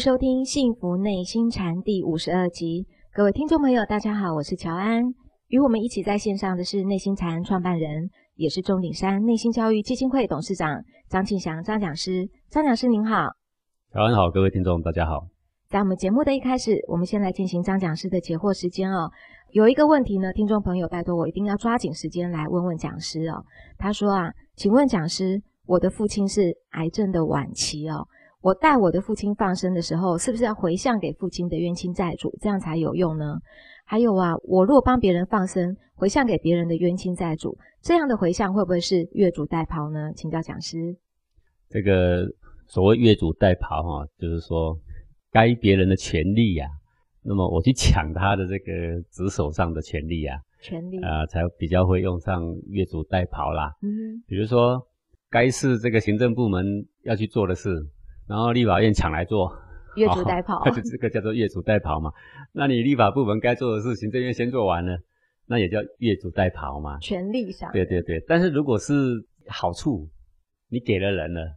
收听《幸福内心禅》第五十二集。各位听众朋友，大家好，我是乔安。与我们一起在线上的是内心禅创办人，也是钟鼎山内心教育基金会董事长张庆祥张讲师。张讲师您好，乔安好，各位听众大家好。在我们节目的一开始，我们先来进行张讲师的解惑时间哦。有一个问题呢，听众朋友拜托我一定要抓紧时间来问问讲师哦。他说啊，请问讲师，我的父亲是癌症的晚期哦。我带我的父亲放生的时候，是不是要回向给父亲的冤亲债主，这样才有用呢？还有啊，我如果帮别人放生，回向给别人的冤亲债主，这样的回向会不会是越俎代庖呢？请教讲师。这个所谓越俎代庖哈，就是说该别人的权利呀、啊，那么我去抢他的这个职守上的权利啊，权利啊、呃，才比较会用上越俎代庖啦。嗯，比如说该是这个行政部门要去做的事。然后立法院抢来做，越俎代庖，就这个叫做越俎代庖嘛。那你立法部门该做的事，行政院先做完了，那也叫越俎代庖嘛。权力上，对对对。但是如果是好处，你给了人了，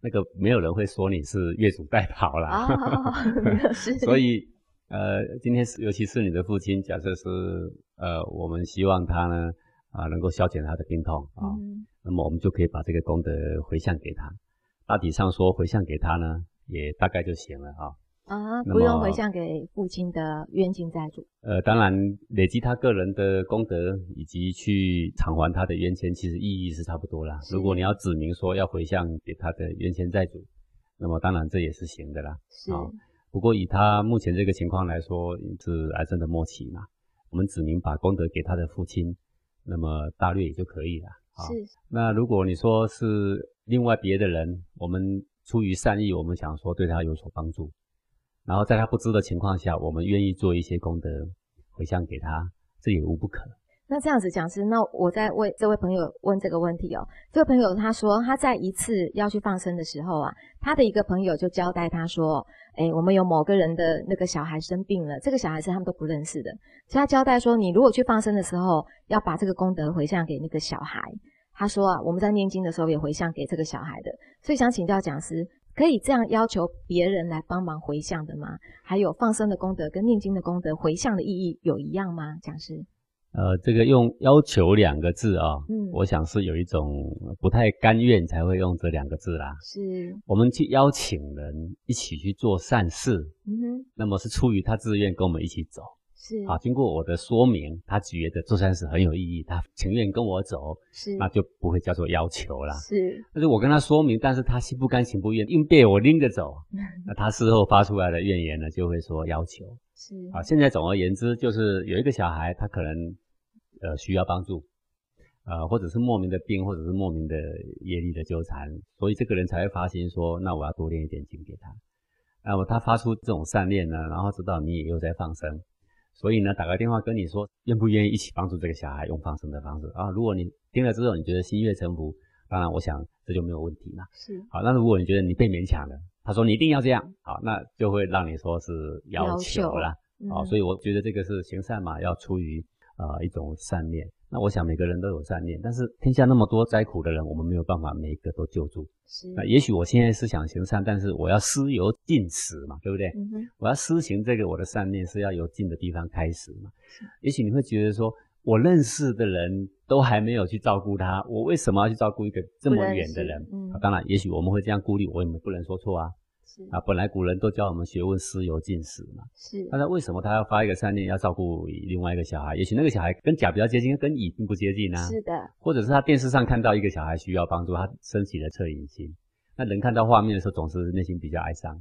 那个没有人会说你是越俎代庖啦。哦，是。所以呃，今天是尤其是你的父亲，假设是呃，我们希望他呢啊、呃、能够消减他的病痛啊、哦嗯，那么我们就可以把这个功德回向给他。大体上说，回向给他呢，也大概就行了啊。啊，不用回向给父亲的冤亲债主。呃，当然，累积他个人的功德，以及去偿还他的冤亲，其实意义是差不多啦。如果你要指明说要回向给他的冤亲债主，那么当然这也是行的啦。是。不过以他目前这个情况来说，是癌症的末期嘛，我们指明把功德给他的父亲，那么大略也就可以了。是。那如果你说是。另外别的人，我们出于善意，我们想说对他有所帮助，然后在他不知的情况下，我们愿意做一些功德回向给他，这也无不可。那这样子讲师，那我在为这位朋友问这个问题哦。这位朋友他说他在一次要去放生的时候啊，他的一个朋友就交代他说，诶，我们有某个人的那个小孩生病了，这个小孩是他们都不认识的，所以他交代说，你如果去放生的时候，要把这个功德回向给那个小孩。他说啊，我们在念经的时候也回向给这个小孩的，所以想请教讲师，可以这样要求别人来帮忙回向的吗？还有放生的功德跟念经的功德回向的意义有一样吗？讲师？呃，这个用要求两个字啊，嗯，我想是有一种不太甘愿才会用这两个字啦。是，我们去邀请人一起去做善事，嗯哼，那么是出于他自愿跟我们一起走。是啊，经过我的说明，他觉得做善事很有意义，他情愿跟我走，是，那就不会叫做要求啦。是，但是我跟他说明，但是他心不甘情不愿，硬被我拎着走，那他事后发出来的怨言呢，就会说要求。是啊，现在总而言之，就是有一个小孩，他可能呃需要帮助，呃，或者是莫名的病，或者是莫名的业力的纠缠，所以这个人才会发心说，那我要多练一点经给他。那么他发出这种善念呢，然后知道你也又在放生。所以呢，打个电话跟你说，愿不愿意一起帮助这个小孩用放生的方式啊？如果你听了之后，你觉得心悦诚服，当然我想这就没有问题嘛。是。好，那如果你觉得你被勉强了，他说你一定要这样，好，那就会让你说是要求了。好、嗯，所以我觉得这个是行善嘛，要出于啊、呃、一种善念。那我想每个人都有善念，但是天下那么多灾苦的人，我们没有办法每一个都救助。是。那也许我现在是想行善，但是我要施由境始嘛，对不对？嗯。我要施行这个我的善念是要由近的地方开始嘛。是。也许你会觉得说，我认识的人都还没有去照顾他，我为什么要去照顾一个这么远的人？嗯。当然，也许我们会这样顾虑，我也不能说错啊。啊，本来古人都教我们学问施由近始嘛。是。那他为什么他要发一个善念，要照顾另外一个小孩？也许那个小孩跟甲比较接近，跟乙并不接近啊。是的。或者是他电视上看到一个小孩需要帮助，他升起了恻隐心。那人看到画面的时候，总是内心比较哀伤，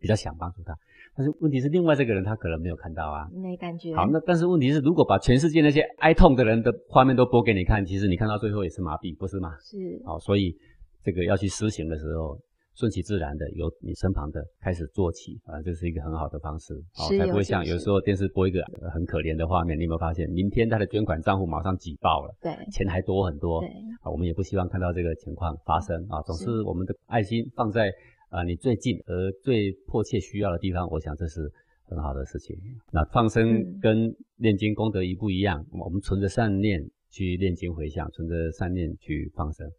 比较想帮助他。但是问题是，另外这个人他可能没有看到啊，没感觉。好，那但是问题是，如果把全世界那些哀痛的人的画面都播给你看，其实你看到最后也是麻痹，不是吗？是。好，所以这个要去施行的时候。顺其自然的，由你身旁的开始做起啊，这是一个很好的方式，好，才不会像有时候电视播一个很可怜的画面，你有没有发现，明天他的捐款账户马上挤爆了，对，钱还多很多，对，啊，我们也不希望看到这个情况发生啊，总是我们的爱心放在啊你最近而最迫切需要的地方，我想这是很好的事情。那放生跟念经功德一不一样？嗯、我们存着善念去念经回向，存着善念去放生。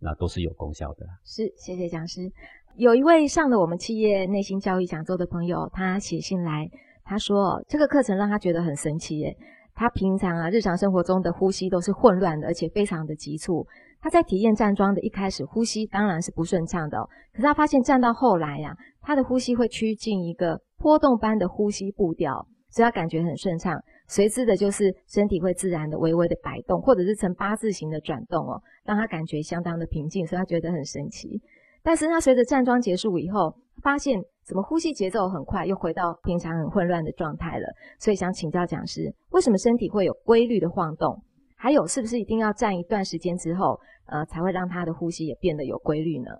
那都是有功效的。是，谢谢讲师。有一位上了我们企业内心教育讲座的朋友，他写信来，他说这个课程让他觉得很神奇耶。他平常啊，日常生活中的呼吸都是混乱的，而且非常的急促。他在体验站桩的一开始，呼吸当然是不顺畅的。可是他发现站到后来呀，他的呼吸会趋近一个波动般的呼吸步调，所以他感觉很顺畅。随之的就是身体会自然的微微的摆动，或者是呈八字形的转动哦，让他感觉相当的平静，所以他觉得很神奇。但是他随着站桩结束以后，发现怎么呼吸节奏很快，又回到平常很混乱的状态了。所以想请教讲师，为什么身体会有规律的晃动？还有，是不是一定要站一段时间之后？呃，才会让他的呼吸也变得有规律呢。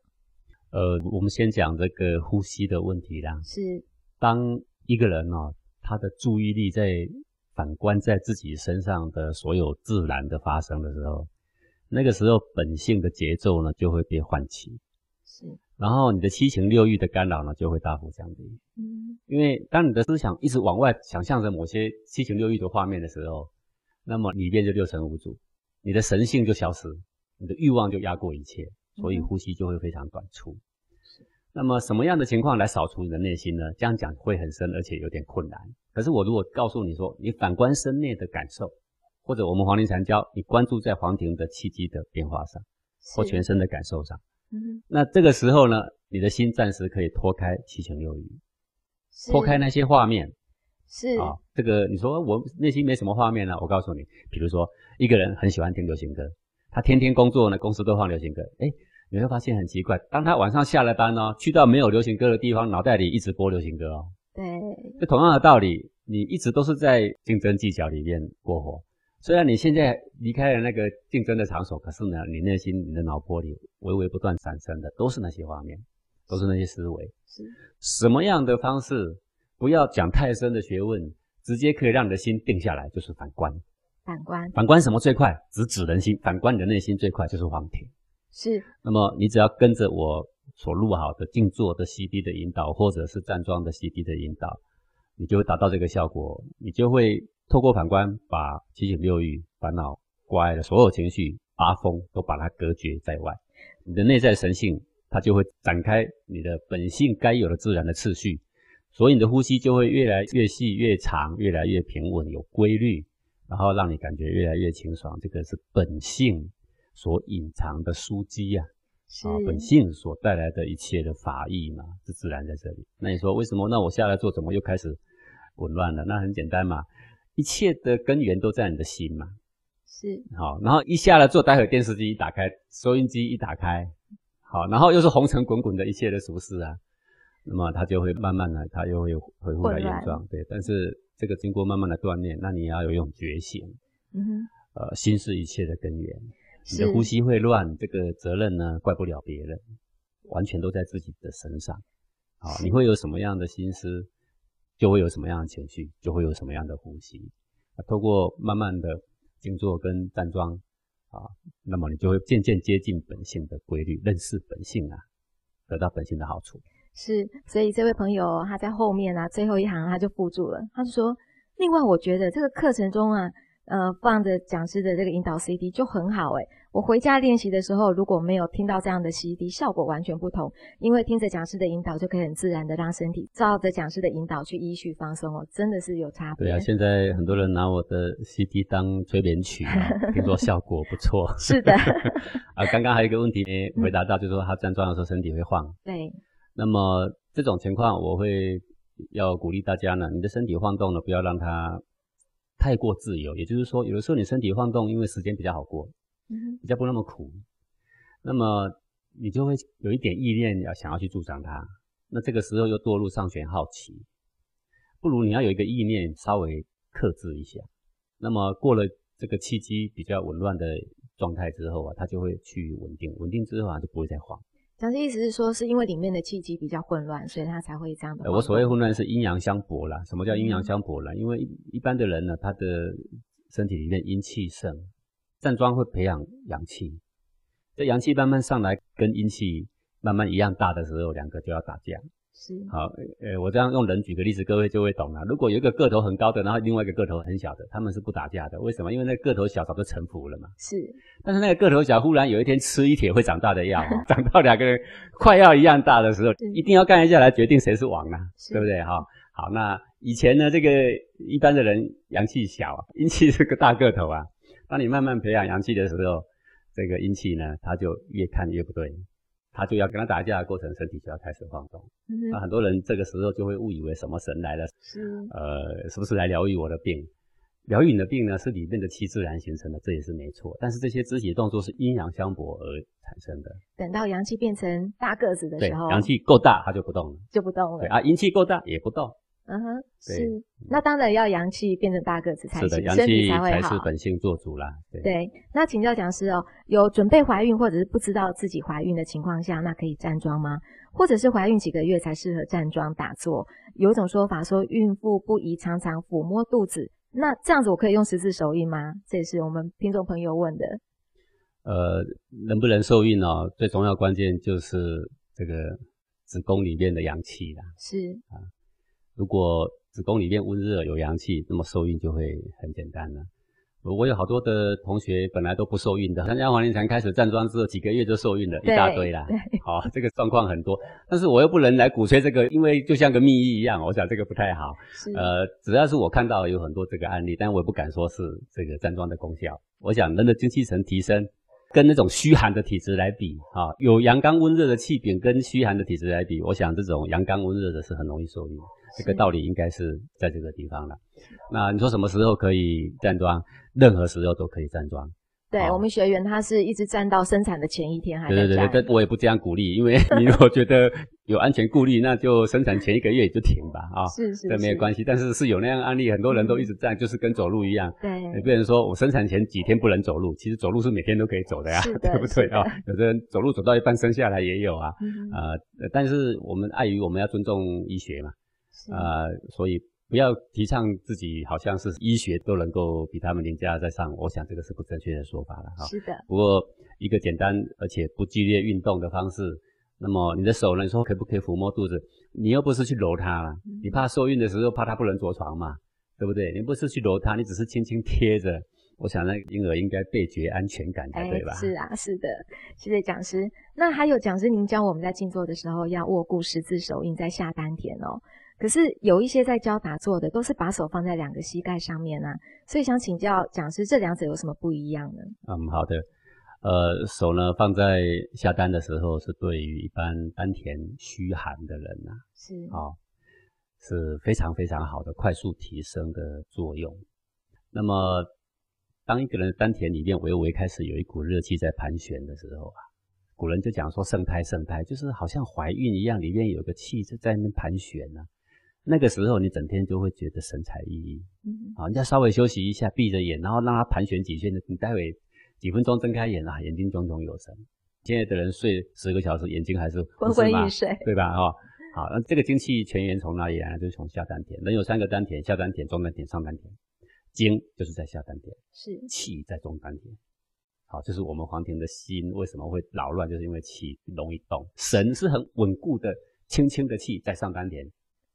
呃，我们先讲这个呼吸的问题啦。是，当一个人哦，他的注意力在反观在自己身上的所有自然的发生的时候，那个时候本性的节奏呢就会被唤起。是，然后你的七情六欲的干扰呢就会大幅降低。嗯，因为当你的思想一直往外想象着某些七情六欲的画面的时候，那么里面就六神无主，你的神性就消失。你的欲望就压过一切，所以呼吸就会非常短促。是。那么什么样的情况来扫除你的内心呢？这样讲会很深，而且有点困难。可是我如果告诉你说，你反观身内的感受，或者我们黄庭禅教你关注在黄庭的气机的变化上，或全身的感受上，嗯，那这个时候呢，你的心暂时可以脱开七情六欲，脱开那些画面。是啊，这个你说我内心没什么画面了，我告诉你，比如说一个人很喜欢听流行歌。他天天工作呢，公司都放流行歌。诶，你会发现很奇怪，当他晚上下了班哦，去到没有流行歌的地方，脑袋里一直播流行歌哦。对，就同样的道理，你一直都是在竞争技巧里面过活。虽然你现在离开了那个竞争的场所，可是呢，你内心、你的脑波里，微微不断产生的都是那些画面，都是那些思维。是，什么样的方式？不要讲太深的学问，直接可以让你的心定下来，就是反观。反观，反观什么最快？直指人心。反观你的内心最快就是黄庭。是。那么你只要跟着我所录好的静坐的 CD 的引导，或者是站桩的 CD 的引导，你就会达到这个效果。你就会透过反观，把七情六欲、烦恼、乖的所有情绪、八风都把它隔绝在外。你的内在神性，它就会展开你的本性该有的自然的次序，所以你的呼吸就会越来越细、越长、越来越平稳、有规律。然后让你感觉越来越清爽，这个是本性所隐藏的枢机呀，啊，本性所带来的一切的法义嘛，是自然在这里。那你说为什么？那我下来做怎么又开始紊乱了？那很简单嘛，一切的根源都在你的心嘛。是。好，然后一下来做，待会电视机一打开，收音机一打开，好，然后又是红尘滚滚的一切的俗事啊，那么它就会慢慢的，它又会恢复到原状。对，但是。这个经过慢慢的锻炼，那你要有一种觉醒，嗯哼，呃，心是一切的根源。你的呼吸会乱，这个责任呢，怪不了别人，完全都在自己的身上。啊，你会有什么样的心思，就会有什么样的情绪，就会有什么样的呼吸。啊，透过慢慢的静坐跟站桩，啊，那么你就会渐渐接近本性的规律，认识本性啊，得到本性的好处。是，所以这位朋友他在后面啊，最后一行他就附注了，他就说：另外，我觉得这个课程中啊，呃，放着讲师的这个引导 CD 就很好诶。我回家练习的时候，如果没有听到这样的 CD，效果完全不同。因为听着讲师的引导，就可以很自然的让身体照着讲师的引导去依序放松哦，真的是有差别。对啊，现在很多人拿我的 CD 当催眠曲啊，听说效果不错。是的。啊，刚刚还有一个问题没回答到，就是说他站桩的时候身体会晃。对。那么这种情况，我会要鼓励大家呢，你的身体晃动了，不要让它太过自由。也就是说，有的时候你身体晃动，因为时间比较好过，嗯，比较不那么苦，那么你就会有一点意念要想要去助长它。那这个时候又堕入上旋好奇，不如你要有一个意念稍微克制一下。那么过了这个契机比较紊乱的状态之后啊，它就会趋于稳定，稳定之后啊就不会再晃。讲的意思是说，是因为里面的气机比较混乱，所以他才会这样的。我所谓混乱是阴阳相搏啦。什么叫阴阳相搏啦？嗯、因为一般的人呢，他的身体里面阴气盛，站桩会培养阳气，这阳气慢慢上来，跟阴气慢慢一样大的时候，两个就要打架。是好，呃，我这样用人举个例子，各位就会懂了。如果有一个个头很高的，然后另外一个个头很小的，他们是不打架的。为什么？因为那个个头小早就臣服了嘛。是，但是那个个头小忽然有一天吃一铁会长大的药，长到两个人快要一样大的时候，一定要干一下来决定谁是王啊，对不对？哈，好，那以前呢，这个一般的人阳气小，阴气是个大个头啊。当你慢慢培养阳气的时候，这个阴气呢，他就越看越不对。他就要跟他打架的过程，身体就要开始晃动。嗯、那很多人这个时候就会误以为什么神来了，是呃，是不是来疗愈我的病？疗愈你的病呢，是里面的气自然形成的，这也是没错。但是这些肢体动作是阴阳相搏而产生的。等到阳气变成大个子的时候，阳气够大，它就不动了，就不动了。对啊，阴气够大也不动。嗯哼，是，那当然要阳气变成大个子才行，是的，阳气才是本性做主啦。对，对，那请教讲师哦，有准备怀孕或者是不知道自己怀孕的情况下，那可以站桩吗？或者是怀孕几个月才适合站桩打坐？有一种说法说，孕妇不宜常常抚摸肚子，那这样子我可以用十字手印吗？这也是我们听众朋友问的。呃，能不能受孕哦？最重要关键就是这个子宫里面的阳气啦。是啊。如果子宫里面温热有阳气，那么受孕就会很简单了。我有好多的同学本来都不受孕的，参加黄连禅开始站桩之后，几个月就受孕了，一大堆啦。好，这个状况很多，但是我又不能来鼓吹这个，因为就像个秘医一样，我想这个不太好。呃，只要是我看到有很多这个案例，但我也不敢说是这个站桩的功效。我想人的精气神提升，跟那种虚寒的体质来比，啊，有阳刚温热的气禀跟虚寒的体质来比，我想这种阳刚温热的是很容易受孕。这个道理应该是在这个地方了。那你说什么时候可以站桩？任何时候都可以站桩。对，我们学员他是一直站到生产的前一天还在站。对对对，但我也不这样鼓励，因为 你如果觉得有安全顾虑，那就生产前一个月就停吧。啊，是是，这没有关系。但是是有那样案例，很多人都一直站，就是跟走路一样。对，也不能说我生产前几天不能走路，其实走路是每天都可以走的呀，对不对啊？有的人走路走到一半生下来也有啊。呃，但是我们碍于我们要尊重医学嘛。呃，所以不要提倡自己好像是医学都能够比他们凌驾在上，我想这个是不正确的说法了哈。是的。不过一个简单而且不剧烈运动的方式，那么你的手呢？你说可不可以抚摸肚子？你又不是去揉它了，嗯、你怕受孕的时候怕它不能着床嘛，对不对？你不是去揉它，你只是轻轻贴着，我想那婴儿应该倍觉安全感才对吧？是啊，是的。谢谢讲师。那还有讲师，您教我们在静坐的时候要握固十字手印在下丹田哦。可是有一些在教打坐的，都是把手放在两个膝盖上面啊，所以想请教讲师，这两者有什么不一样呢？嗯，好的，呃，手呢放在下丹的时候，是对于一般丹田虚寒的人呐、啊，是啊、哦，是非常非常好的快速提升的作用。那么，当一个人的丹田里面微微开始有一股热气在盘旋的时候啊。古人就讲说盛胎盛胎，就是好像怀孕一样，里面有个气在在那边盘旋呢、啊。那个时候你整天就会觉得神采奕奕，嗯，好，你要稍微休息一下，闭着眼，然后让它盘旋几圈，你待会几分钟睁开眼啊，眼睛炯炯有神。现在的人睡十个小时，眼睛还是昏昏欲睡，对吧？哈，好，那这个精气泉源从哪里来呢？就是从下丹田。人有三个丹田：下丹田、中丹田、上丹田。精就是在下丹田，是气在中丹田。好，就是我们黄庭的心为什么会扰乱，就是因为气容易动。神是很稳固的，轻轻的气在上丹田。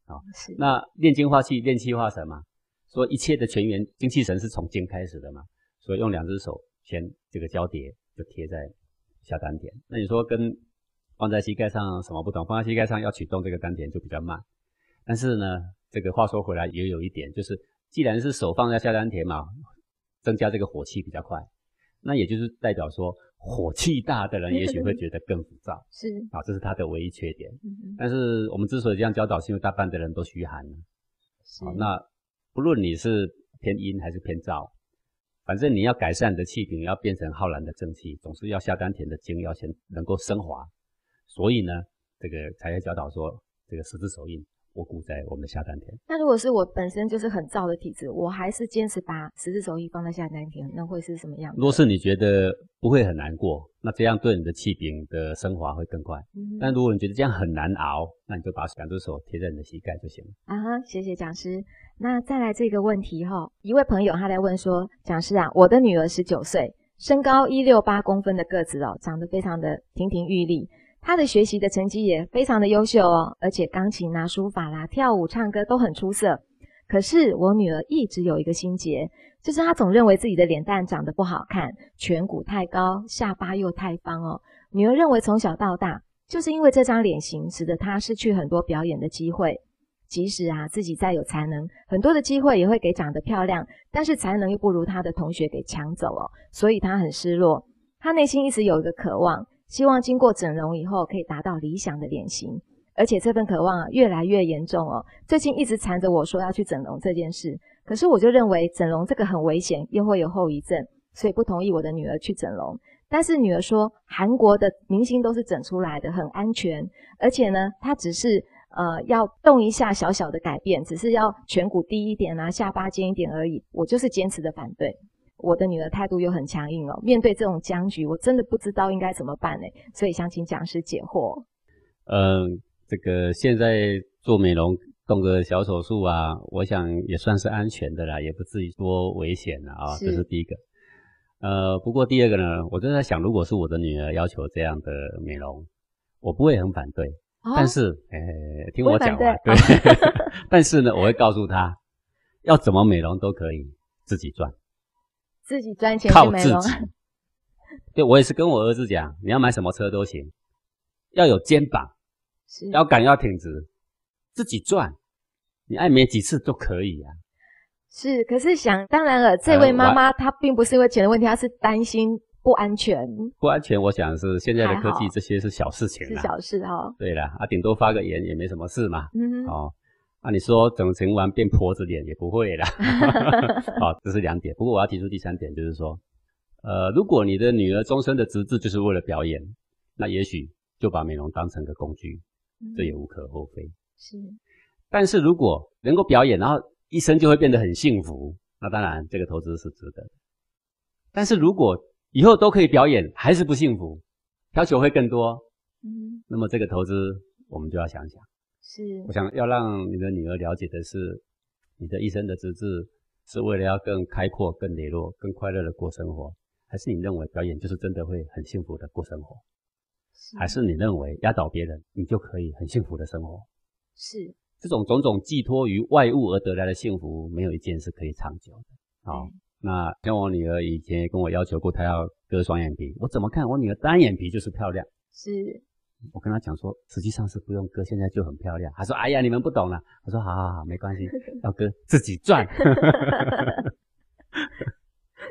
好，是。那炼精化气，炼气化神嘛。说一切的全员，精气神是从精开始的嘛。所以用两只手先这个交叠，就贴在下丹田。那你说跟放在膝盖上什么不同？放在膝盖上要启动这个丹田就比较慢。但是呢，这个话说回来也有一点，就是既然是手放在下丹田嘛，增加这个火气比较快。那也就是代表说，火气大的人也许会觉得更浮躁，是啊，这是他的唯一缺点。嗯。但是我们之所以这样教导，是因为大半的人都虚寒了。是。那不论你是偏阴还是偏燥，反正你要改善你的气品，要变成浩然的正气，总是要下丹田的精要先能够升华。所以呢，这个才会教导说，这个十字手印。我固在我们的下丹田。那如果是我本身就是很燥的体质，我还是坚持把十字手印放在下丹田，那会是什么样子？若是你觉得不会很难过，那这样对你的气禀的升华会更快。嗯。但如果你觉得这样很难熬，那你就把两只手贴在你的膝盖就行了。啊哈，谢谢讲师。那再来这个问题哈，一位朋友他在问说，讲师啊，我的女儿十九岁，身高一六八公分的个子哦，长得非常的亭亭玉立。他的学习的成绩也非常的优秀哦，而且钢琴啦、书法啦、跳舞、唱歌都很出色。可是我女儿一直有一个心结，就是她总认为自己的脸蛋长得不好看，颧骨太高，下巴又太方哦。女儿认为从小到大，就是因为这张脸型，使得她失去很多表演的机会。即使啊自己再有才能，很多的机会也会给长得漂亮，但是才能又不如她的同学给抢走哦，所以她很失落。她内心一直有一个渴望，希望经过整容以后可以达到理想的脸型，而且这份渴望啊越来越严重哦。最近一直缠着我说要去整容这件事，可是我就认为整容这个很危险，又会有后遗症，所以不同意我的女儿去整容。但是女儿说，韩国的明星都是整出来的，很安全，而且呢，她只是。呃，要动一下小小的改变，只是要颧骨低一点啊，下巴尖一点而已。我就是坚持的反对。我的女儿态度又很强硬哦，面对这种僵局，我真的不知道应该怎么办呢？所以想请讲师解惑。嗯、呃，这个现在做美容动个小手术啊，我想也算是安全的啦，也不至于多危险了啊。这是第一个。呃，不过第二个呢，我正在想，如果是我的女儿要求这样的美容，我不会很反对。但是，诶、欸，听我讲完，对。但是呢，我会告诉她，要怎么美容都可以，自己赚，自己赚钱靠自己。对，我也是跟我儿子讲，你要买什么车都行，要有肩膀，是要敢要挺直，自己赚，你爱美几次都可以啊。是，可是想当然了，这位妈妈她并不是因为钱的问题，她是担心。不安全，不安全。我想是现在的科技，这些是小事情啦，是小事哈、哦。对了，啊，顶多发个言也没什么事嘛。嗯，哦，那、啊、你说整成完变婆子脸也不会啦。好、哦，这是两点。不过我要提出第三点，就是说，呃，如果你的女儿终身的职志就是为了表演，那也许就把美容当成个工具，嗯、这也无可厚非。是，但是如果能够表演，然后一生就会变得很幸福，那当然这个投资是值得的。但是如果以后都可以表演，还是不幸福，要求会更多。嗯，那么这个投资我们就要想想。是，我想要让你的女儿了解的是，你的一生的资质是为了要更开阔、更磊落、更快乐的过生活，还是你认为表演就是真的会很幸福的过生活？是，还是你认为压倒别人，你就可以很幸福的生活？是，这种种种寄托于外物而得来的幸福，没有一件是可以长久的。好。嗯那像我女儿以前也跟我要求过，她要割双眼皮。我怎么看我女儿单眼皮就是漂亮。是，我跟他讲说，实际上是不用割，现在就很漂亮。他说：“哎呀，你们不懂了。”我说：“好好好，没关系，要割自己赚。”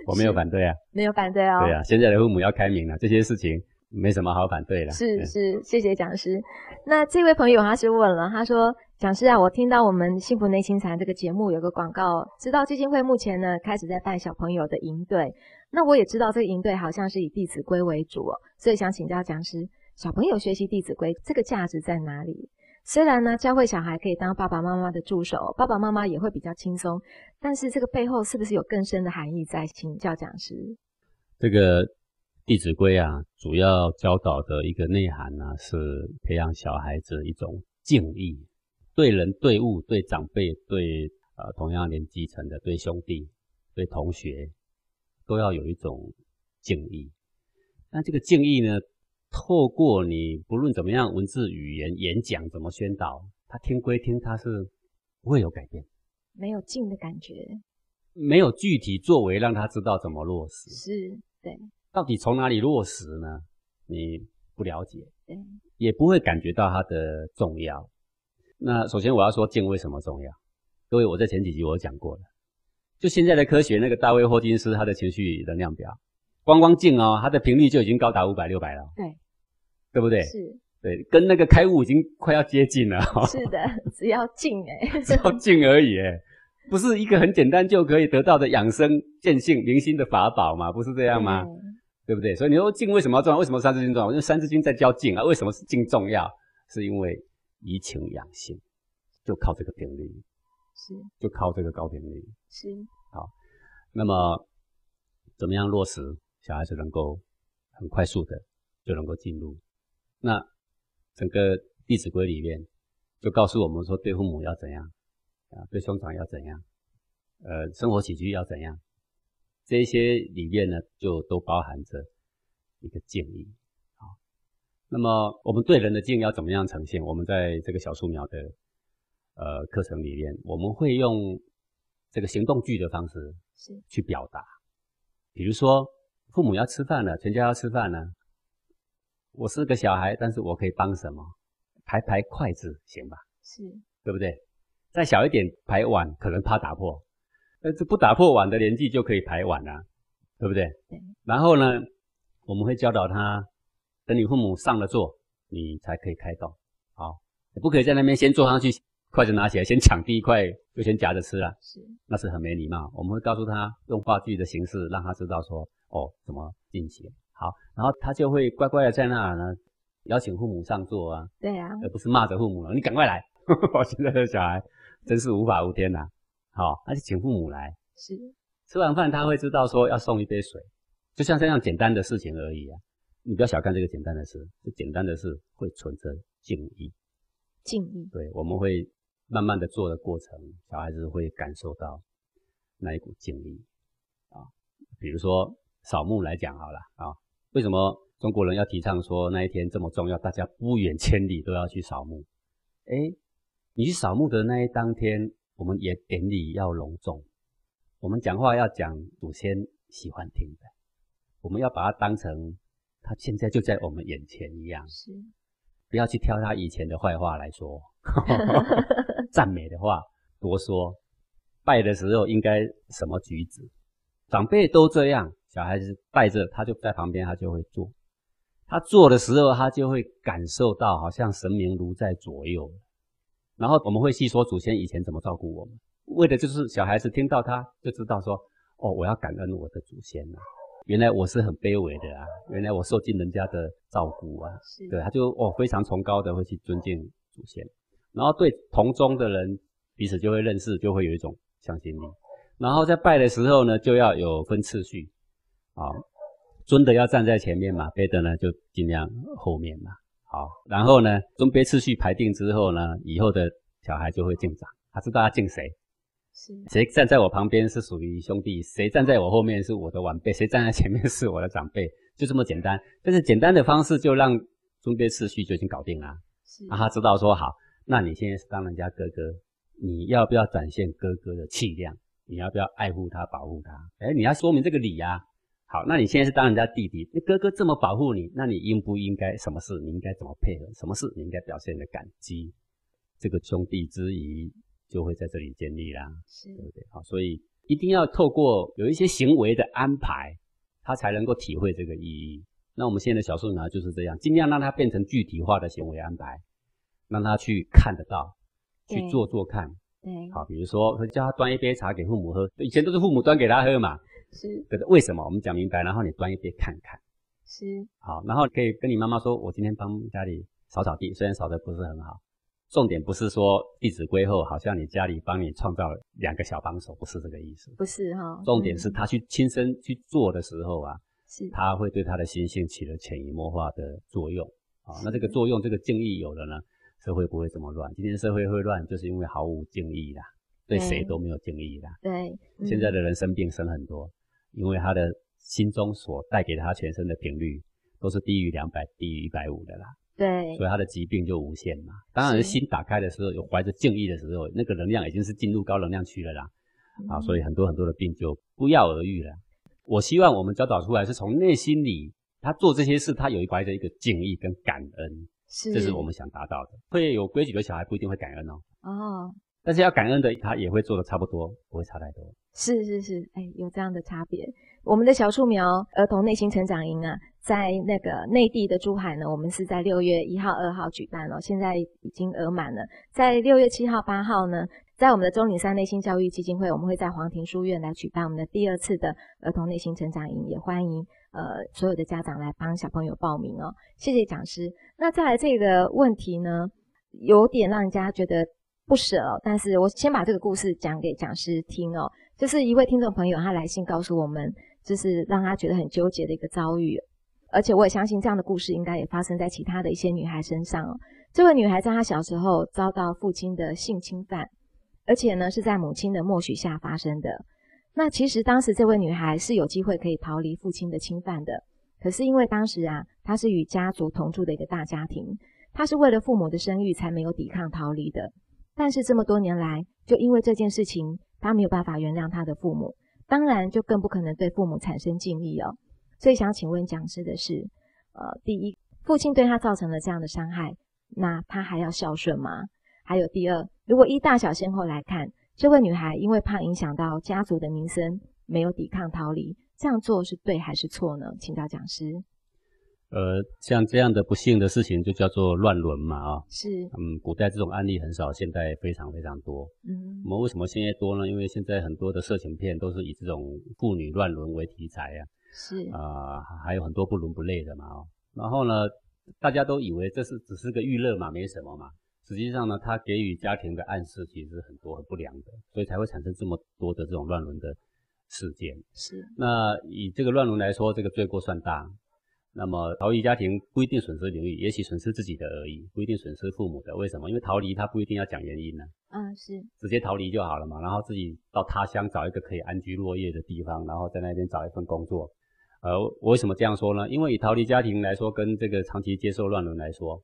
我没有反对啊，没有反对哦。对啊，现在的父母要开明了，这些事情没什么好反对的。是是，谢谢讲师。那这位朋友他是问了，他说。讲师啊，我听到我们幸福内心禅这个节目有个广告，知道基金会目前呢开始在办小朋友的营队，那我也知道这个营队好像是以《弟子规》为主哦，所以想请教讲师，小朋友学习《弟子规》这个价值在哪里？虽然呢教会小孩可以当爸爸妈妈的助手，爸爸妈妈也会比较轻松，但是这个背后是不是有更深的含义在？请教讲师。这个《弟子规》啊，主要教导的一个内涵呢，是培养小孩子一种敬意。对人、对物、对长辈、对呃同样年纪层的、对兄弟、对同学，都要有一种敬意。那这个敬意呢，透过你不论怎么样文字语言演讲，怎么宣导，他听归听，他是不会有改变，没有敬的感觉，没有具体作为让他知道怎么落实。是，对。到底从哪里落实呢？你不了解，对，也不会感觉到它的重要。那首先我要说敬为什么重要？各位，我在前几集我有讲过了。就现在的科学，那个大卫霍金斯他的情绪能量表，光光镜哦，它的频率就已经高达五百六百了。对，对不对？是。对，跟那个开悟已经快要接近了。是的，只要敬诶只要静而已诶不是一个很简单就可以得到的养生见性明心的法宝嘛？不是这样吗？嗯、对不对？所以你说静为什么要重要？为什么三字经重要？因为三字经在教静啊。为什么是静重要？是因为。怡情养性，就靠这个频率，是，就靠这个高频率，是。好，那么怎么样落实，小孩子能够很快速的就能够进入？那整个《弟子规》里面就告诉我们说，对父母要怎样啊？对兄长要怎样？呃，生活起居要怎样？这些里面呢，就都包含着一个建议。好，那么我们对人的敬要怎么样呈现？我们在这个小树苗的呃课程里面，我们会用这个行动句的方式是去表达。比如说，父母要吃饭了，全家要吃饭了，我是个小孩，但是我可以帮什么？排排筷子行吧？是，对不对？再小一点排碗，可能怕打破，但是不打破碗的年纪就可以排碗啊，对不对？对。然后呢，我们会教导他。等你父母上了座，你才可以开动。好，你不可以在那边先坐上去，筷子拿起来先抢第一块，就先夹着吃了。是，那是很没礼貌。我们会告诉他用话剧的形式，让他知道说，哦，怎么进行。好，然后他就会乖乖的在那儿呢，邀请父母上座啊。对啊，而不是骂着父母了，你赶快来。我现在的小孩真是无法无天呐、啊。好，那就请父母来。是，吃完饭他会知道说要送一杯水，就像这样简单的事情而已啊。你不要小看这个简单的事，这简单的事会存着敬意。敬意，对，我们会慢慢的做的过程，小孩子会感受到那一股敬意啊。比如说扫墓来讲好了啊，为什么中国人要提倡说那一天这么重要，大家不远千里都要去扫墓？哎，你去扫墓的那一当天，我们也典礼要隆重，我们讲话要讲祖先喜欢听的，我们要把它当成。他现在就在我们眼前一样，是，不要去挑他以前的坏话来说，赞美的话多说。拜的时候应该什么举止？长辈都这样，小孩子拜着他就在旁边，他就会做。他做的时候，他就会感受到好像神明如在左右。然后我们会细说祖先以前怎么照顾我们，为的就是小孩子听到他就知道说，哦，我要感恩我的祖先啊。原来我是很卑微的啊！原来我受尽人家的照顾啊！是对，他就哦非常崇高的会去尊敬祖先，然后对同宗的人彼此就会认识，就会有一种向心力。然后在拜的时候呢，就要有分次序啊，尊的要站在前面嘛，卑的呢就尽量后面嘛。好，然后呢尊卑次序排定之后呢，以后的小孩就会敬长，他知道他敬谁。谁站在我旁边是属于兄弟，谁站在我后面是我的晚辈，谁站在前面是我的长辈，就这么简单。但是简单的方式就让尊卑次序就已经搞定了。是，让他知道说好，那你现在是当人家哥哥，你要不要展现哥哥的气量？你要不要爱护他、保护他？哎，你要说明这个理呀。好，那你现在是当人家弟弟，那哥哥这么保护你，那你应不应该什么事？你应该怎么配合？什么事你应该表现的感激？这个兄弟之谊。就会在这里建立啦，是对不对？好，所以一定要透过有一些行为的安排，他才能够体会这个意义。那我们现在的小树苗就是这样，尽量让它变成具体化的行为安排，让他去看得到，去做做看。对，好，比如说叫他端一杯茶给父母喝，以前都是父母端给他喝嘛。是，对的。为什么？我们讲明白，然后你端一杯看看。是，好，然后可以跟你妈妈说，我今天帮家里扫扫地，虽然扫得不是很好。重点不是说弟子规后，好像你家里帮你创造两个小帮手，不是这个意思。不是哈、哦。重点是他去亲身去做的时候啊，是他会对他的心性起了潜移默化的作用啊。那这个作用，这个敬意有了呢，社会不会这么乱。今天社会会乱，就是因为毫无敬意啦，对谁都没有敬意啦。对。嗯、现在的人生病生很多，因为他的心中所带给他全身的频率都是低于两百、低于一百五的啦。对，所以他的疾病就无限嘛。当然，心打开的时候，有怀着敬意的时候，那个能量已经是进入高能量区了啦。啊、嗯，所以很多很多的病就不药而愈了。我希望我们教导出来是从内心里，他做这些事，他有怀着一个敬意跟感恩，是，这是我们想达到的。会有规矩的小孩不一定会感恩哦。哦。但是要感恩的，他也会做的差不多，不会差太多。是是是，哎，有这样的差别。我们的小树苗儿童内心成长营啊，在那个内地的珠海呢，我们是在六月一号、二号举办了，现在已经额满了。在六月七号、八号呢，在我们的中岭山内心教育基金会，我们会在黄庭书院来举办我们的第二次的儿童内心成长营，也欢迎呃所有的家长来帮小朋友报名哦。谢谢讲师。那再来这个问题呢，有点让人家觉得不舍哦，但是我先把这个故事讲给讲师听哦。就是一位听众朋友，他来信告诉我们。就是让他觉得很纠结的一个遭遇，而且我也相信这样的故事应该也发生在其他的一些女孩身上哦。这位女孩在她小时候遭到父亲的性侵犯，而且呢是在母亲的默许下发生的。那其实当时这位女孩是有机会可以逃离父亲的侵犯的，可是因为当时啊她是与家族同住的一个大家庭，她是为了父母的声誉才没有抵抗逃离的。但是这么多年来，就因为这件事情，她没有办法原谅她的父母，当然就更不可能对父母产生敬意哦。所以想请问讲师的是，呃，第一，父亲对她造成了这样的伤害，那他还要孝顺吗？还有第二，如果依大小先后来看，这位女孩因为怕影响到家族的名声，没有抵抗逃离，这样做是对还是错呢？请教讲师。呃，像这样的不幸的事情就叫做乱伦嘛，啊、哦，是，嗯，古代这种案例很少，现在非常非常多。嗯，我们为什么现在多呢？因为现在很多的色情片都是以这种妇女乱伦为题材啊，是啊、呃，还有很多不伦不类的嘛，哦，然后呢，大家都以为这是只是个娱乐嘛，没什么嘛。实际上呢，他给予家庭的暗示其实很多很不良的，所以才会产生这么多的这种乱伦的事件。是。那以这个乱伦来说，这个罪过算大。那么逃离家庭不一定损失名誉，也许损失自己的而已，不一定损失父母的。为什么？因为逃离他不一定要讲原因呢。嗯，是。直接逃离就好了嘛，然后自己到他乡找一个可以安居乐业的地方，然后在那边找一份工作。呃，我为什么这样说呢？因为以逃离家庭来说，跟这个长期接受乱伦来说。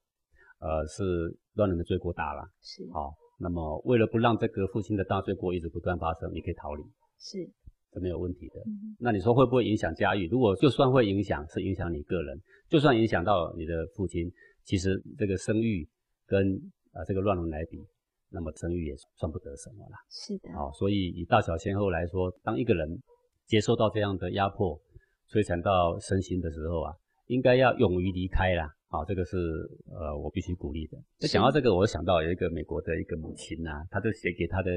呃，是乱伦的罪过大了，是好、哦。那么，为了不让这个父亲的大罪过一直不断发生，你可以逃离，是，这没有问题的。嗯、那你说会不会影响家育？如果就算会影响，是影响你个人，就算影响到你的父亲，其实这个生育跟呃这个乱伦来比，那么生育也算不得什么啦。是的。好、哦，所以以大小先后来说，当一个人接受到这样的压迫，摧残到身心的时候啊，应该要勇于离开啦。好，这个是呃，我必须鼓励的。那想到这个，我想到有一个美国的一个母亲啊，她就写给她的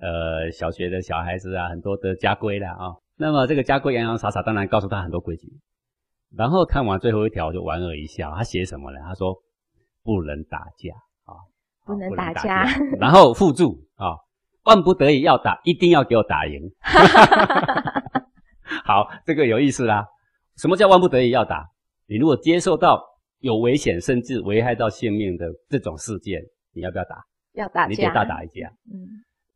呃小学的小孩子啊，很多的家规啦啊。那么这个家规洋洋洒洒，当然告诉他很多规矩。然后看完最后一条，就莞尔一笑。他写什么呢？他说不能打架啊，不能打架。然后附注啊，万不得已要打，一定要给我打赢。好，这个有意思啦。什么叫万不得已要打？你如果接受到。有危险甚至危害到性命的这种事件，你要不要打？要打架，你得大打一架。嗯，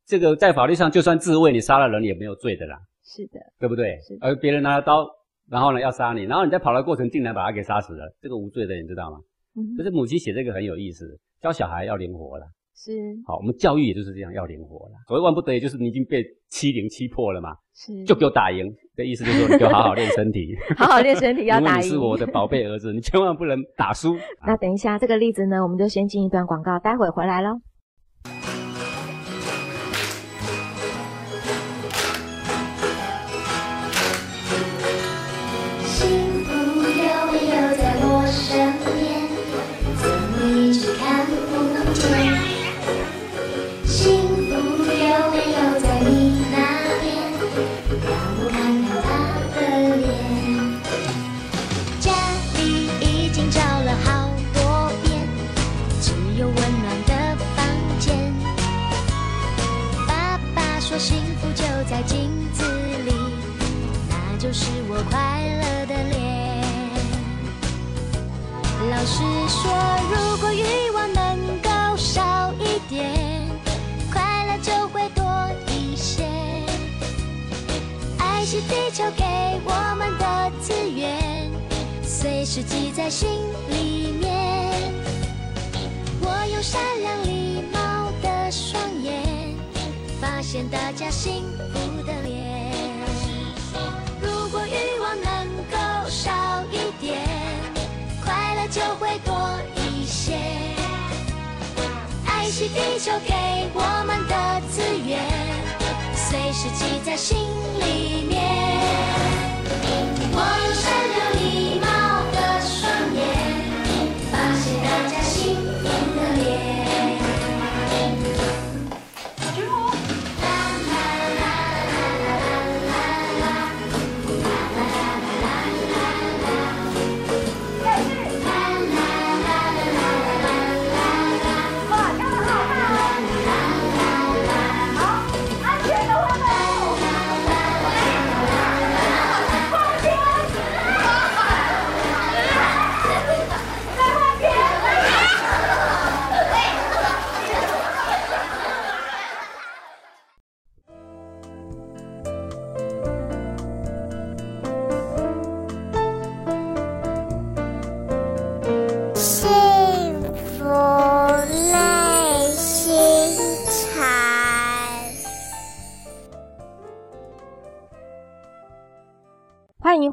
这个在法律上就算自卫，你杀了人也没有罪的啦。是的，对不对？是。而别人拿了刀，然后呢要杀你，然后你在跑的过程竟然把他给杀死了，这个无罪的，你知道吗？嗯。就是母亲写这个很有意思，教小孩要灵活了。是。好，我们教育也就是这样，要灵活了。所谓万不得已，就是你已经被欺凌欺破了嘛。是。就给我打赢。这意思就是说，你就好好练身体，好好练身体，要 打赢。你是我的宝贝儿子，你千万不能打输。那等一下，这个例子呢，我们就先进一段广告，待会回来喽。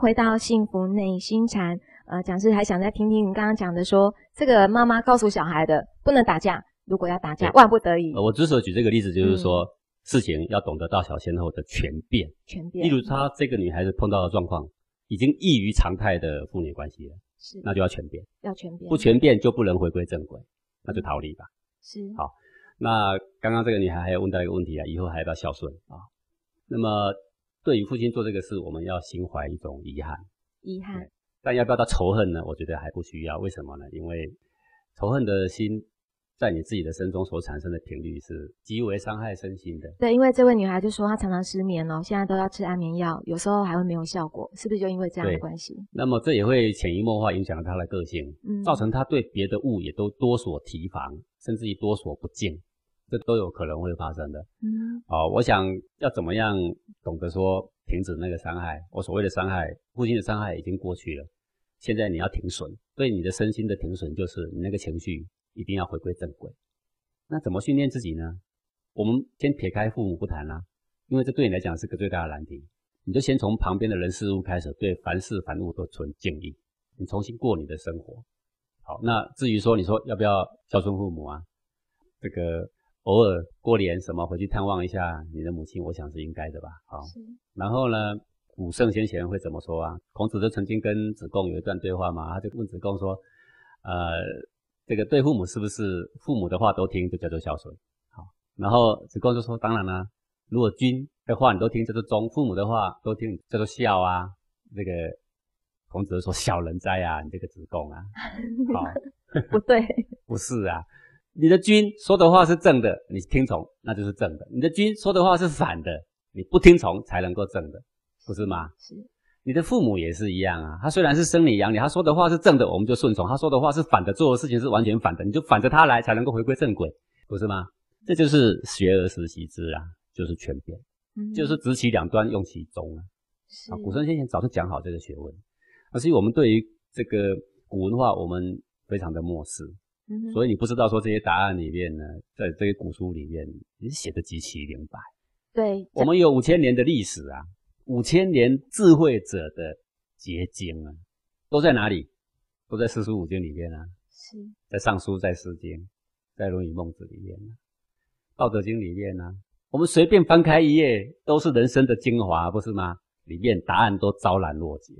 回到幸福内心禅。呃，讲师还想再听听你刚刚讲的说，说这个妈妈告诉小孩的，不能打架，如果要打架，万不得已。我之所以举这个例子，就是说、嗯、事情要懂得大小先后的全变。权变。例如，她这个女孩子碰到的状况，已经异于常态的父女关系了，是，那就要全变，要全变，不全变就不能回归正轨，那就逃离吧。是。好，那刚刚这个女孩还要问到一个问题啊，以后还要不要孝顺啊？那么，对于父亲做这个事，我们要心怀一种遗憾。遗憾。但要不要到仇恨呢？我觉得还不需要。为什么呢？因为仇恨的心在你自己的身中所产生的频率是极为伤害身心的。对，因为这位女孩就说她常常失眠哦，现在都要吃安眠药，有时候还会没有效果，是不是就因为这样的关系？那么这也会潜移默化影响了她的个性，嗯，造成她对别的物也都多所提防，甚至于多所不敬。这都有可能会发生的。嗯，哦，我想要怎么样懂得说停止那个伤害？我所谓的伤害，父亲的伤害已经过去了，现在你要停损，对你的身心的停损，就是你那个情绪一定要回归正轨。那怎么训练自己呢？我们先撇开父母不谈啦，因为这对你来讲是个最大的难题。你就先从旁边的人事物开始，对凡事凡物都存敬意，你重新过你的生活。好，那至于说你说要不要孝顺父母啊？这个。偶尔过年什么回去探望一下你的母亲，我想是应该的吧。好，然后呢，古圣先贤会怎么说啊？孔子就曾经跟子贡有一段对话嘛，他就问子贡说：“呃，这个对父母是不是父母的话都听就叫做孝顺？”好，然后子贡就说：“当然啦，如果君的话你都听叫做忠，父母的话都听叫做孝啊。”这个孔子就说：“小人哉啊，你这个子贡啊！”好，不对，不是啊。你的君说的话是正的，你听从那就是正的；你的君说的话是反的，你不听从才能够正的，不是吗？是。你的父母也是一样啊，他虽然是生你养你，他说的话是正的，我们就顺从；他说的话是反的，做的事情是完全反的，你就反着他来，才能够回归正轨，不是吗？这就是学而时习之啊，就是权变，嗯，就是执其两端，用其中啊。是啊，古圣先贤早就讲好这个学问，而是我们对于这个古文化，我们非常的漠视。所以你不知道说这些答案里面呢，在这些古书里面，你写的极其明白。对，我们有五千年的历史啊，五千年智慧者的结晶啊，都在哪里？都在四书五经里面啊。是。在尚书，在诗经，在论语、孟子里面啊，道德经里面啊，我们随便翻开一页，都是人生的精华，不是吗？里面答案都昭然若揭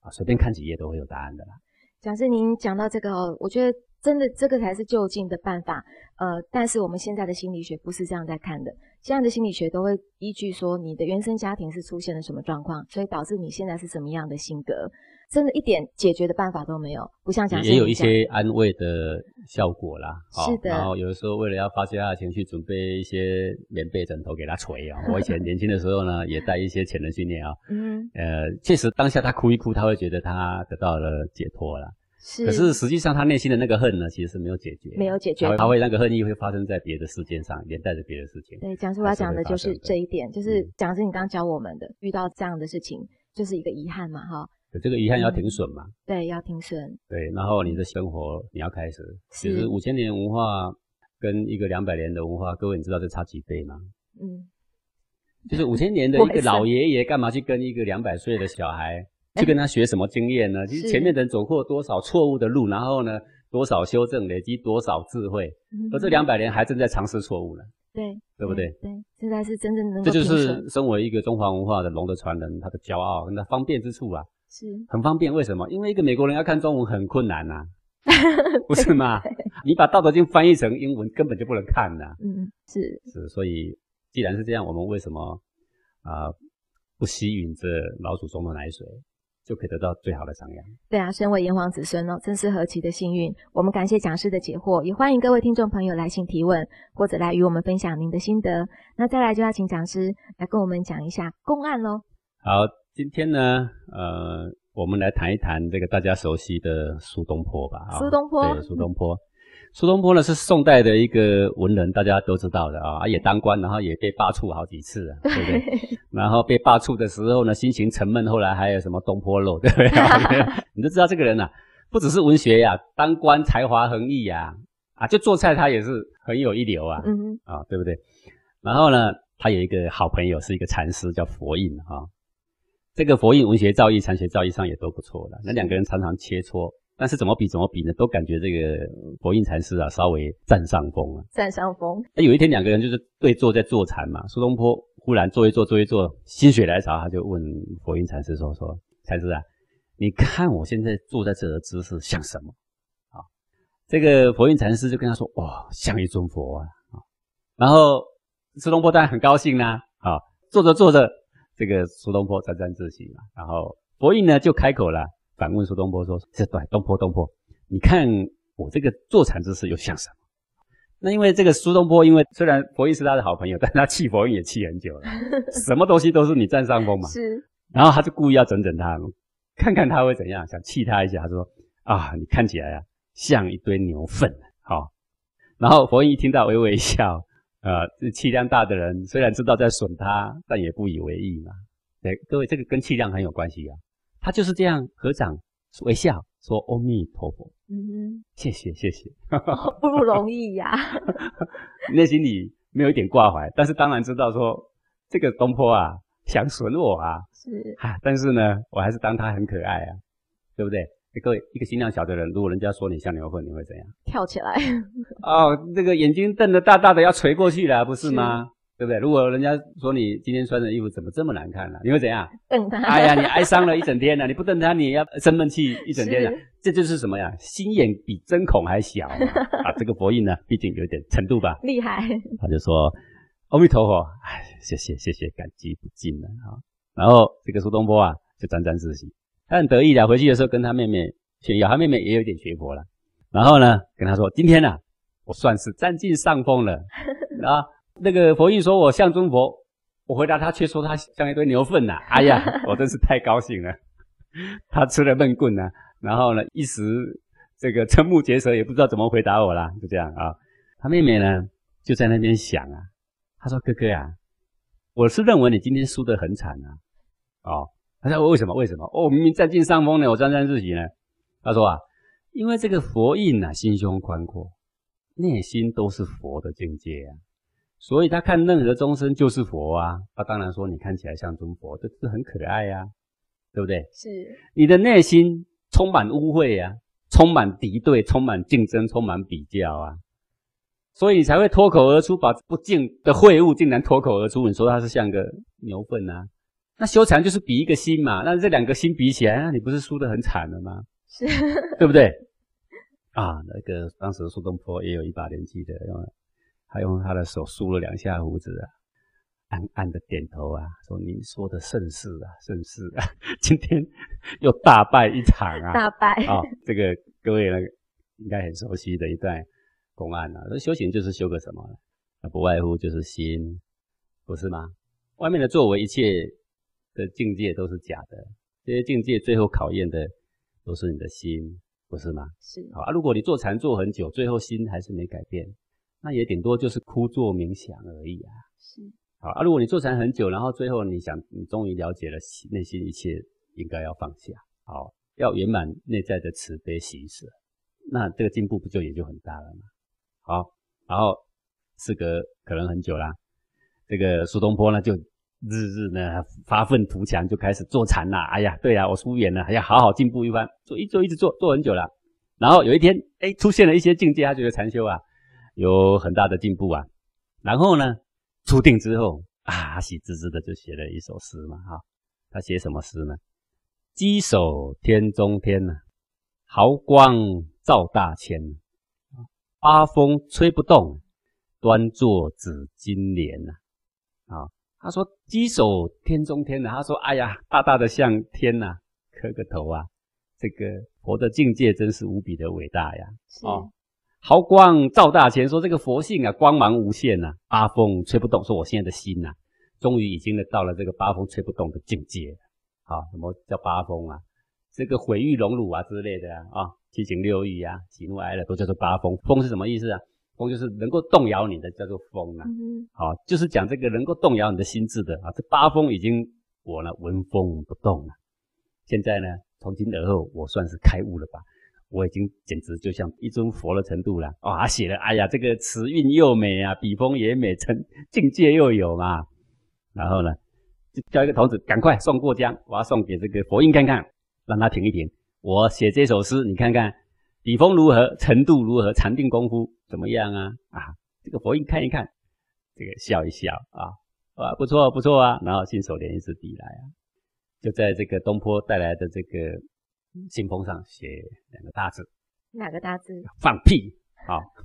啊，随便看几页都会有答案的啦。讲师，您讲到这个哦，我觉得。真的，这个才是就近的办法。呃，但是我们现在的心理学不是这样在看的。现在的心理学都会依据说你的原生家庭是出现了什么状况，所以导致你现在是什么样的性格。真的一点解决的办法都没有，不像讲也有一些安慰的效果啦。是的。然后有的时候为了要发泄他的情绪，准备一些棉被枕头给他捶啊。我以前年轻的时候呢，也带一些潜能训练啊。嗯。呃，确实当下他哭一哭，他会觉得他得到了解脱了。是，可是实际上他内心的那个恨呢，其实是没有解决，没有解决，他会那个恨意会发生在别的事件上，连带着别的事情。对，讲师我要讲的就是这一点，就是讲师你刚刚教我们的，遇到这样的事情就是一个遗憾嘛，哈。这个遗憾要停损嘛？对，要停损。对，然后你的生活你要开始，其实五千年文化跟一个两百年的文化，各位你知道这差几倍吗？嗯，就是五千年的 一个老爷爷，干嘛去跟一个两百岁的小孩？去跟他学什么经验呢？其实前面的人走过多少错误的路，然后呢，多少修正，累积多少智慧，嗯、而这两百年还正在尝试错误呢。对，对不对？对，这才是真正能够。这就是身为一个中华文化的龙的传人，他的骄傲跟他方便之处啊。是。很方便，为什么？因为一个美国人要看中文很困难呐、啊，不是吗？你把《道德经》翻译成英文，根本就不能看呐。嗯，是是。所以，既然是这样，我们为什么啊、呃、不吸吮这老祖宗的奶水？就可以得到最好的赏养。对啊，身为炎黄子孙哦，真是何其的幸运！我们感谢讲师的解惑，也欢迎各位听众朋友来信提问，或者来与我们分享您的心得。那再来就要请讲师来跟我们讲一下公案喽。好，今天呢，呃，我们来谈一谈这个大家熟悉的苏东坡吧。苏东坡，对，苏东坡。苏东坡呢是宋代的一个文人，大家都知道的啊，也当官，然后也被罢黜好几次啊，对不对？然后被罢黜的时候呢，心情沉闷，后来还有什么东坡肉，对不对？你都知道这个人啊，不只是文学呀、啊，当官才华横溢呀，啊，就做菜他也是很有一流啊，嗯啊，对不对？然后呢，他有一个好朋友是一个禅师叫佛印啊，这个佛印文学造诣、禅学造诣上也都不错的。那两个人常常切磋，但是怎么比怎么比呢？都感觉这个佛印禅师啊稍微占上风啊。占上风。那有一天两个人就是对坐在坐禅嘛，苏东坡忽然坐一坐坐一坐，心血来潮，他就问佛印禅师说：“说禅师啊，你看我现在坐在这的姿势像什么？”啊，这个佛印禅师就跟他说：“哇，像一尊佛啊！”啊，然后苏东坡当然很高兴啦。啊，坐着坐着。这个苏东坡沾沾自喜嘛，然后佛印呢就开口了，反问苏东坡说：“这对东坡东坡，你看我这个坐禅姿势又像什么？”那因为这个苏东坡，因为虽然佛印是他的好朋友，但他气佛印也气很久了，什么东西都是你占上风嘛。是。然后他就故意要整整他，看看他会怎样，想气他一下。他说：“啊，你看起来啊像一堆牛粪。”好，然后佛印一听到微微一笑。啊，这气量大的人虽然知道在损他，但也不以为意嘛。对，各位，这个跟气量很有关系啊。他就是这样合掌微笑说：“阿弥陀佛。”嗯哼，谢谢谢谢，哦、不容易呀、啊。内心里没有一点挂怀，但是当然知道说这个东坡啊想损我啊，是啊，但是呢，我还是当他很可爱啊，对不对？各位，一个心量小的人，如果人家说你像牛粪，你会怎样？跳起来。哦，这个眼睛瞪得大大的，要垂过去了，不是吗？是对不对？如果人家说你今天穿的衣服怎么这么难看呢、啊？你会怎样？瞪他。哎呀，你哀伤了一整天了，你不瞪他，你也要生闷气一整天了。是这就是什么呀？心眼比针孔还小嘛 啊！这个佛印呢，毕竟有点程度吧。厉害。他就说：“阿弥陀佛，哎，谢谢谢谢，感激不尽了啊。”然后这个苏东坡啊，就沾沾自喜。他很得意的，回去的时候跟他妹妹炫耀，他妹妹也有点学佛了。然后呢，跟他说：“今天呢，我算是占尽上风了。”啊，那个佛印说我像尊佛，我回答他却说他像一堆牛粪呐。哎呀，我真是太高兴了。他吃了闷棍呢，然后呢，一时这个瞠目结舌，也不知道怎么回答我啦。就这样啊。他妹妹呢，就在那边想啊，他说：“哥哥呀，我是认为你今天输得很惨啊。”哦。他说：“为什么？为什么？哦，明明占尽上风呢，我沾沾自喜呢。”他说：“啊，因为这个佛印啊，心胸宽阔，内心都是佛的境界啊，所以他看任何众生就是佛啊。他当然说你看起来像尊佛，这是很可爱呀，对不对？是。你的内心充满污秽啊，充满敌对，充满竞争，充满比较啊，所以你才会脱口而出，把不敬的秽物竟然脱口而出。你说他是像个牛粪啊？”那修禅就是比一个心嘛，那这两个心比起来，那你不是输得很惨了吗？是，对不对？啊，那个当时苏东坡也有一把年纪的，用他用他的手梳了两下胡子啊，暗暗的点头啊，说：“您说的甚是啊，甚是啊，今天又大败一场啊，大败啊！这个各位呢，应该很熟悉的一段公案啊。那修行就是修个什么？那不外乎就是心，不是吗？外面的作为一切。”的境界都是假的，这些境界最后考验的都是你的心，不是吗？是。好啊，如果你坐禅坐很久，最后心还是没改变，那也顶多就是枯坐冥想而已啊。是。好啊，如果你坐禅很久，然后最后你想，你终于了解了内心一切应该要放下，好，要圆满内在的慈悲喜舍，那这个进步不就也就很大了吗？好，然后事隔可能很久啦，这个苏东坡呢就。日日呢发愤图强，就开始坐禅啦。哎呀，对呀，我疏远了，还要好好进步一番。做一做，一直做，做很久了。然后有一天，哎，出现了一些境界，他觉得禅修啊有很大的进步啊。然后呢，出定之后啊，喜滋滋的就写了一首诗嘛。哈，他写什么诗呢？稽首天中天呐，毫光照大千，八风吹不动，端坐紫金莲呐。啊。他说：“稽首天中天呐。”他说：“哎呀，大大的像天呐，磕个头啊！这个佛的境界真是无比的伟大呀！是哦，毫光照大千，说这个佛性啊，光芒无限呐，八风吹不动。说我现在的心呐，终于已经到了这个八风吹不动的境界。好，什么叫八风啊？这个毁誉荣辱啊之类的啊，啊，七情六欲啊，喜怒哀乐都叫做八风。风是什么意思啊？”风就是能够动摇你的，叫做风啊。嗯、好，就是讲这个能够动摇你的心智的啊。这八风已经我呢闻风不动了。现在呢，从今而后，我算是开悟了吧？我已经简直就像一尊佛的程度了。啊、哦，写了，哎呀，这个词韵又美啊，笔锋也美，成境界又有嘛。然后呢，就叫一个童子赶快送过江，我要送给这个佛印看看，让他评一评。我写这首诗，你看看笔锋如何，程度如何，禅定功夫怎么样啊？啊，这个佛印看一看，这个笑一笑啊，啊，不错不错啊，然后信手拈一支笔来啊，就在这个东坡带来的这个信封上写两个大字，哪个大字？放屁！好，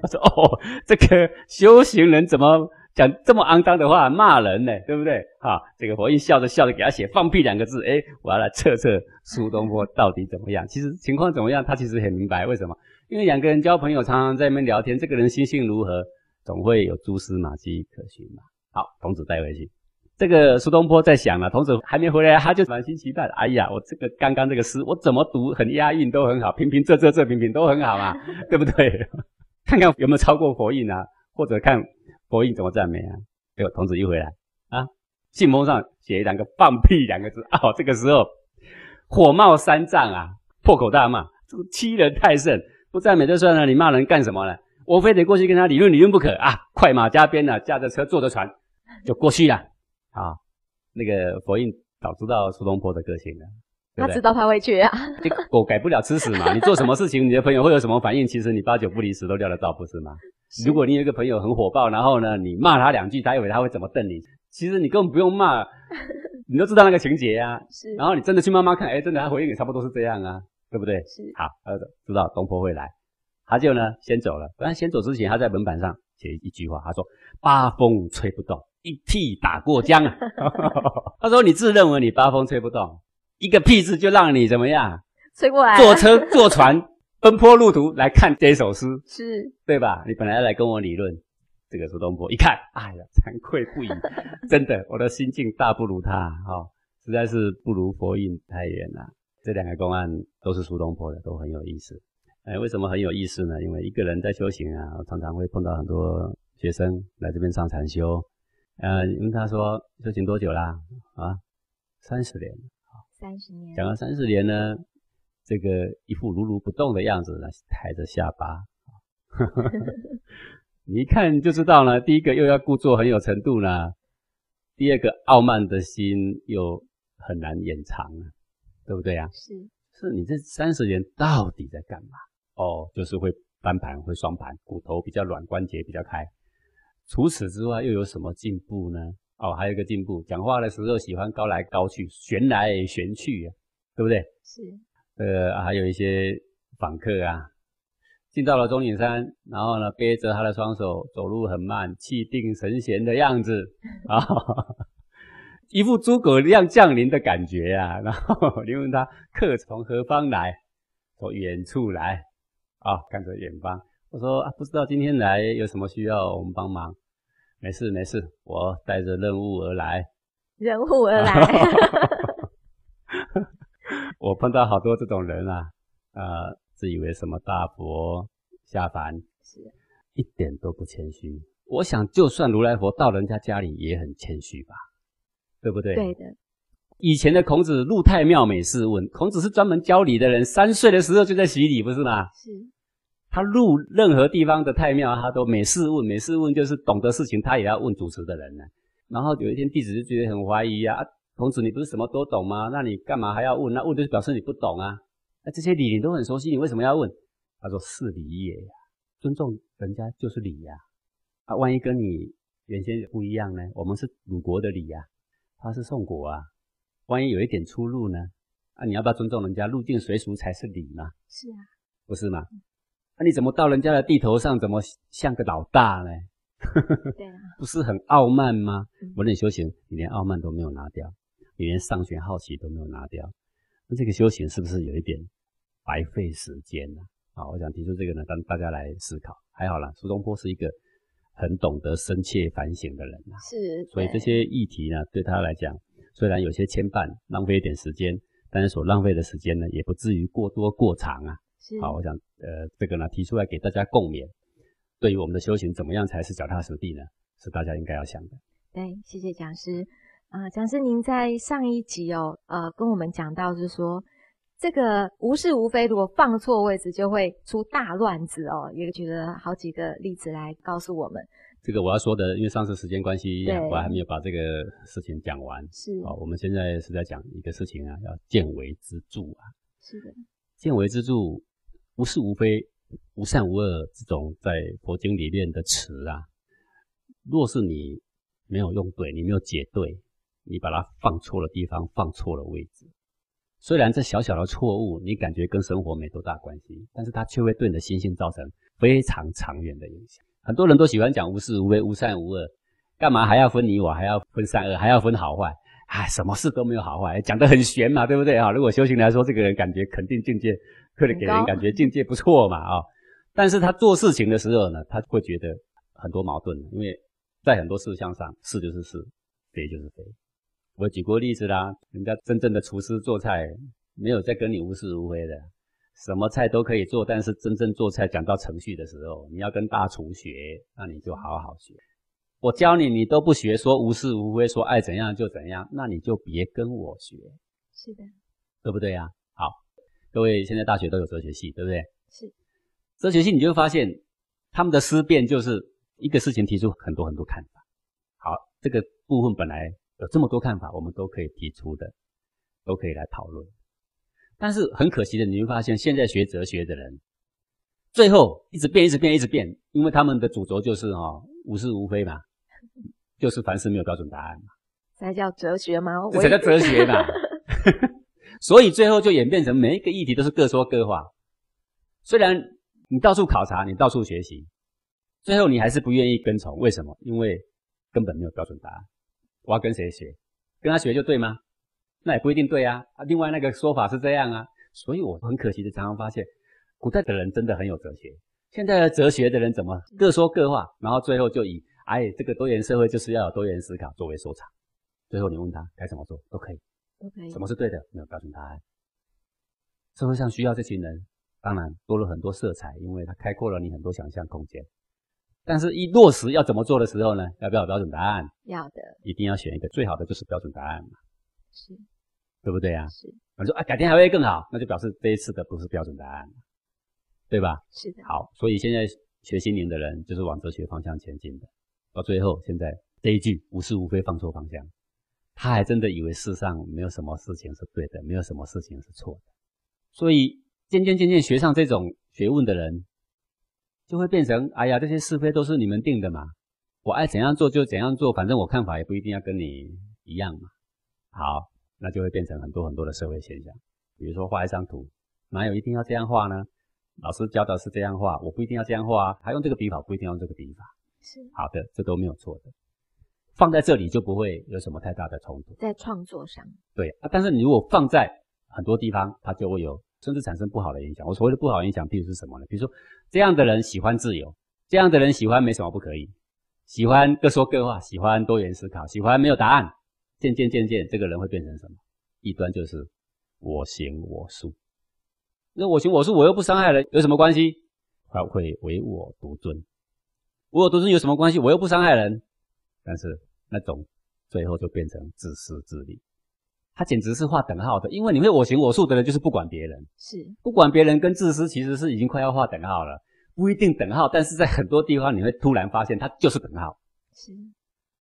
他说哦，这个修行人怎么？讲这么肮脏的话骂人呢，对不对？哈，这个佛印笑着笑着给他写“放屁”两个字，哎，我要来测测苏东坡到底怎么样。其实情况怎么样，他其实很明白为什么，因为两个人交朋友，常常在那边聊天，这个人心性如何，总会有蛛丝马迹可循嘛。好，童子带回去。这个苏东坡在想了，童子还没回来，他就满心期待。哎呀，我这个刚刚这个诗，我怎么读很押韵都很好，平平仄仄仄平平都很好嘛，对不对？看看有没有超过佛印啊，或者看。佛印怎么赞美啊？哎呦，童子一回来啊，信封上写两个“放屁”两个字哦，这个时候火冒三丈啊，破口大骂：“这个欺人太甚！不赞美就算了，你骂人干什么呢？我非得过去跟他理论理论不可啊！”快马加鞭啊，驾着车，坐着船就过去了。啊，那个佛印早知道苏东坡的个性了，对对，他知道他会去啊。这狗改不了吃屎嘛，你做什么事情，你的朋友会有什么反应？其实你八九不离十都料得到，不是吗？如果你有一个朋友很火爆，然后呢，你骂他两句，他以为他会怎么瞪你？其实你根本不用骂，你都知道那个情节啊。是。然后你真的去慢慢看，哎，真的他回应也差不多是这样啊，对不对？是。好，他知道东坡会来，他就呢先走了。但先走之前，他在门板上写一句话，他说：“八风吹不动，一屁打过江啊。”他说：“你自认为你八风吹不动，一个屁字就让你怎么样？吹过来。坐车坐船。”奔波路途来看这首诗，是对吧？你本来要来跟我理论，这个苏东坡一看，哎呀，惭愧不已，真的，我的心境大不如他，哈、哦，实在是不如佛印太远了。这两个公案都是苏东坡的，都很有意思。哎，为什么很有意思呢？因为一个人在修行啊，常常会碰到很多学生来这边上禅修，呃，你问他说修行多久啦？啊，三十年，三十年，讲了三十年呢。这个一副如如不动的样子呢，抬着下巴，你一看就知道了。第一个又要故作很有程度呢，第二个傲慢的心又很难掩藏啊，对不对啊？是，是你这三十年到底在干嘛？哦，就是会翻盘，会双盘，骨头比较软，关节比较开。除此之外又有什么进步呢？哦，还有一个进步，讲话的时候喜欢高来高去，旋来旋去啊，对不对？是。呃，还有一些访客啊，进到了钟景山，然后呢，背着他的双手，走路很慢，气定神闲的样子啊，一副诸葛亮降临的感觉啊。然后你问他客从何方来，从远处来啊，看着远方。我说啊，不知道今天来有什么需要我们帮忙？没事没事，我带着任务而来。任务而来。我碰到好多这种人啊，呃，自以为什么大佛下凡，是一点都不谦虚。我想，就算如来佛到人家家里也很谦虚吧，对不对？对的。以前的孔子入太庙每事问，孔子是专门教礼的人，三岁的时候就在洗礼，不是吗？是。他入任何地方的太庙，他都每事问，每事问就是懂得事情，他也要问主持的人呢。然后有一天弟子就觉得很怀疑啊。孔子，你不是什么都懂吗？那你干嘛还要问？那问就是表示你不懂啊。那这些礼你都很熟悉，你为什么要问？他说：“是礼也呀，尊重人家就是礼呀。啊，万一跟你原先不一样呢？我们是鲁国的礼呀，他是宋国啊。万一有一点出入呢？啊，你要不要尊重人家？入境随俗才是礼嘛。是啊，不是吗？那你怎么到人家的地头上，怎么像个老大呢？对啊，不是很傲慢吗？我让你修行，你连傲慢都没有拿掉。你连上学好奇都没有拿掉，那这个修行是不是有一点白费时间呢？啊，我想提出这个呢，让大家来思考。还好啦，苏东坡是一个很懂得深切反省的人呐，是，所以这些议题呢，对他来讲，虽然有些牵绊，浪费一点时间，但是所浪费的时间呢，也不至于过多过长啊。是，好，我想呃，这个呢，提出来给大家共勉。对于我们的修行，怎么样才是脚踏实地呢？是大家应该要想的。对，谢谢讲师。啊，讲师，您在上一集哦，呃，跟我们讲到是说，这个无是无非，如果放错位置，就会出大乱子哦。也举了好几个例子来告诉我们。这个我要说的，因为上次时间关系，我还没有把这个事情讲完。是。好，我们现在是在讲一个事情啊，叫见微知著啊。是的。见微知著，无是无非，无善无恶这种在佛经里面的词啊，若是你没有用对，你没有解对，你把它放错了地方，放错了位置，虽然这小小的错误，你感觉跟生活没多大关系，但是它却会对你的心性造成非常长远的影响。很多人都喜欢讲无是无非、无善无恶，干嘛还要分你我，还要分善恶，还要分好坏？哎，什么事都没有好坏，讲得很玄嘛，对不对啊？如果修行来说，这个人感觉肯定境界，可能给人感觉境界不错嘛啊。但是他做事情的时候呢，他会觉得很多矛盾，因为在很多事项上，是就是是，非就是非。我举过例子啦，人家真正的厨师做菜，没有在跟你无是无非的。什么菜都可以做，但是真正做菜讲到程序的时候，你要跟大厨学，那你就好好学。我教你，你都不学，说无是无非，说爱怎样就怎样，那你就别跟我学。是的，对不对呀？好，各位现在大学都有哲学系，对不对？是。哲学系你就会发现，他们的思辨就是一个事情提出很多很多看法。好，这个部分本来有这么多看法，我们都可以提出的，都可以来讨论。但是很可惜的，你会发现现在学哲学的人，最后一直变，一直变，一直变，因为他们的主轴就是啊、哦，无是无非嘛，就是凡事没有标准答案嘛，这才叫哲学吗？这才叫哲学嘛。所以最后就演变成每一个议题都是各说各话。虽然你到处考察，你到处学习，最后你还是不愿意跟从。为什么？因为根本没有标准答案。我要跟谁学？跟他学就对吗？那也不一定对啊，啊，另外那个说法是这样啊，所以我很可惜的常常发现，古代的人真的很有哲学，现在的哲学的人怎么各说各话，然后最后就以哎这个多元社会就是要有多元思考作为收场，最后你问他该怎么做都可以，都可以，什么是对的没有标准答案，社会上需要这群人，当然多了很多色彩，因为它开阔了你很多想象空间，但是一落实要怎么做的时候呢，要不要有标准答案？要的，一定要选一个最好的就是标准答案嘛。是，对不对啊？是，我说啊，改天还会更好，那就表示这一次的不是标准答案，对吧？是的。好，所以现在学心灵的人就是往哲学方向前进的，到最后现在这一句无是无非放错方向，他还真的以为世上没有什么事情是对的，没有什么事情是错的，所以渐渐渐渐学上这种学问的人，就会变成哎呀，这些是非都是你们定的嘛，我爱怎样做就怎样做，反正我看法也不一定要跟你一样嘛。好，那就会变成很多很多的社会现象。比如说画一张图，哪有一定要这样画呢？老师教的是这样画，我不一定要这样画啊。他用这个笔法，不一定要用这个笔法。是好的，这都没有错的。放在这里就不会有什么太大的冲突。在创作上，对啊。但是你如果放在很多地方，它就会有甚至产生不好的影响。我所谓的不好影响，譬如是什么呢？比如说这样的人喜欢自由，这样的人喜欢没什么不可以，喜欢各说各话，喜欢多元思考，喜欢没有答案。渐渐渐渐，这个人会变成什么？一端就是我行我素。那我行我素，我又不伤害人，有什么关系？他会唯我独尊。唯我独尊有什么关系？我又不伤害人。但是那种最后就变成自私自利。他简直是画等号的，因为你会我行我素的人，就是不管别人。是不管别人跟自私其实是已经快要画等号了，不一定等号，但是在很多地方你会突然发现，它就是等号。是。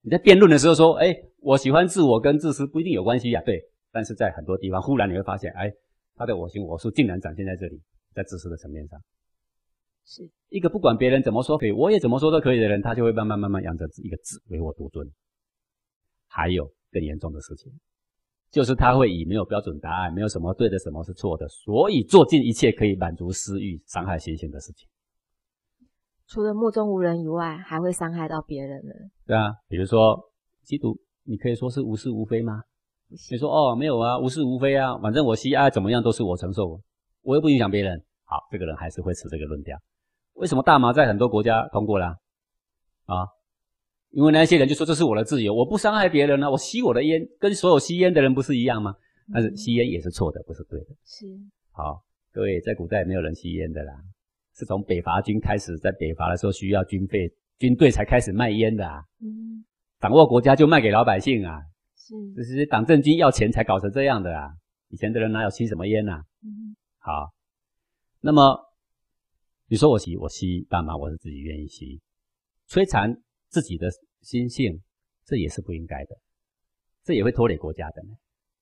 你在辩论的时候说，哎，我喜欢自我跟自私不一定有关系呀，对。但是在很多地方，忽然你会发现，哎，他的我行我素竟然展现在这里，在自私的层面上，是一个不管别人怎么说可以，我也怎么说都可以的人，他就会慢慢慢慢养成一个自唯我独尊。还有更严重的事情，就是他会以没有标准答案，没有什么对的，什么是错的，所以做尽一切可以满足私欲、伤害心性的事情。除了目中无人以外，还会伤害到别人呢？对啊，比如说吸毒，你可以说是无是无非吗？你说哦，没有啊，无是无非啊，反正我吸啊怎么样都是我承受，我又不影响别人。好，这个人还是会持这个论调。为什么大麻在很多国家通过了啊？啊，因为那些人就说这是我的自由，我不伤害别人呢，我吸我的烟，跟所有吸烟的人不是一样吗？但是吸烟也是错的，不是对的。是。好，各位在古代没有人吸烟的啦。是从北伐军开始，在北伐的时候需要军费，军队才开始卖烟的啊。嗯，掌握国家就卖给老百姓啊。是，这是党政军要钱才搞成这样的啊。以前的人哪有吸什么烟呐？嗯，好，那么你说我吸，我吸大麻，我是自己愿意吸。摧残自己的心性，这也是不应该的，这也会拖累国家的呢。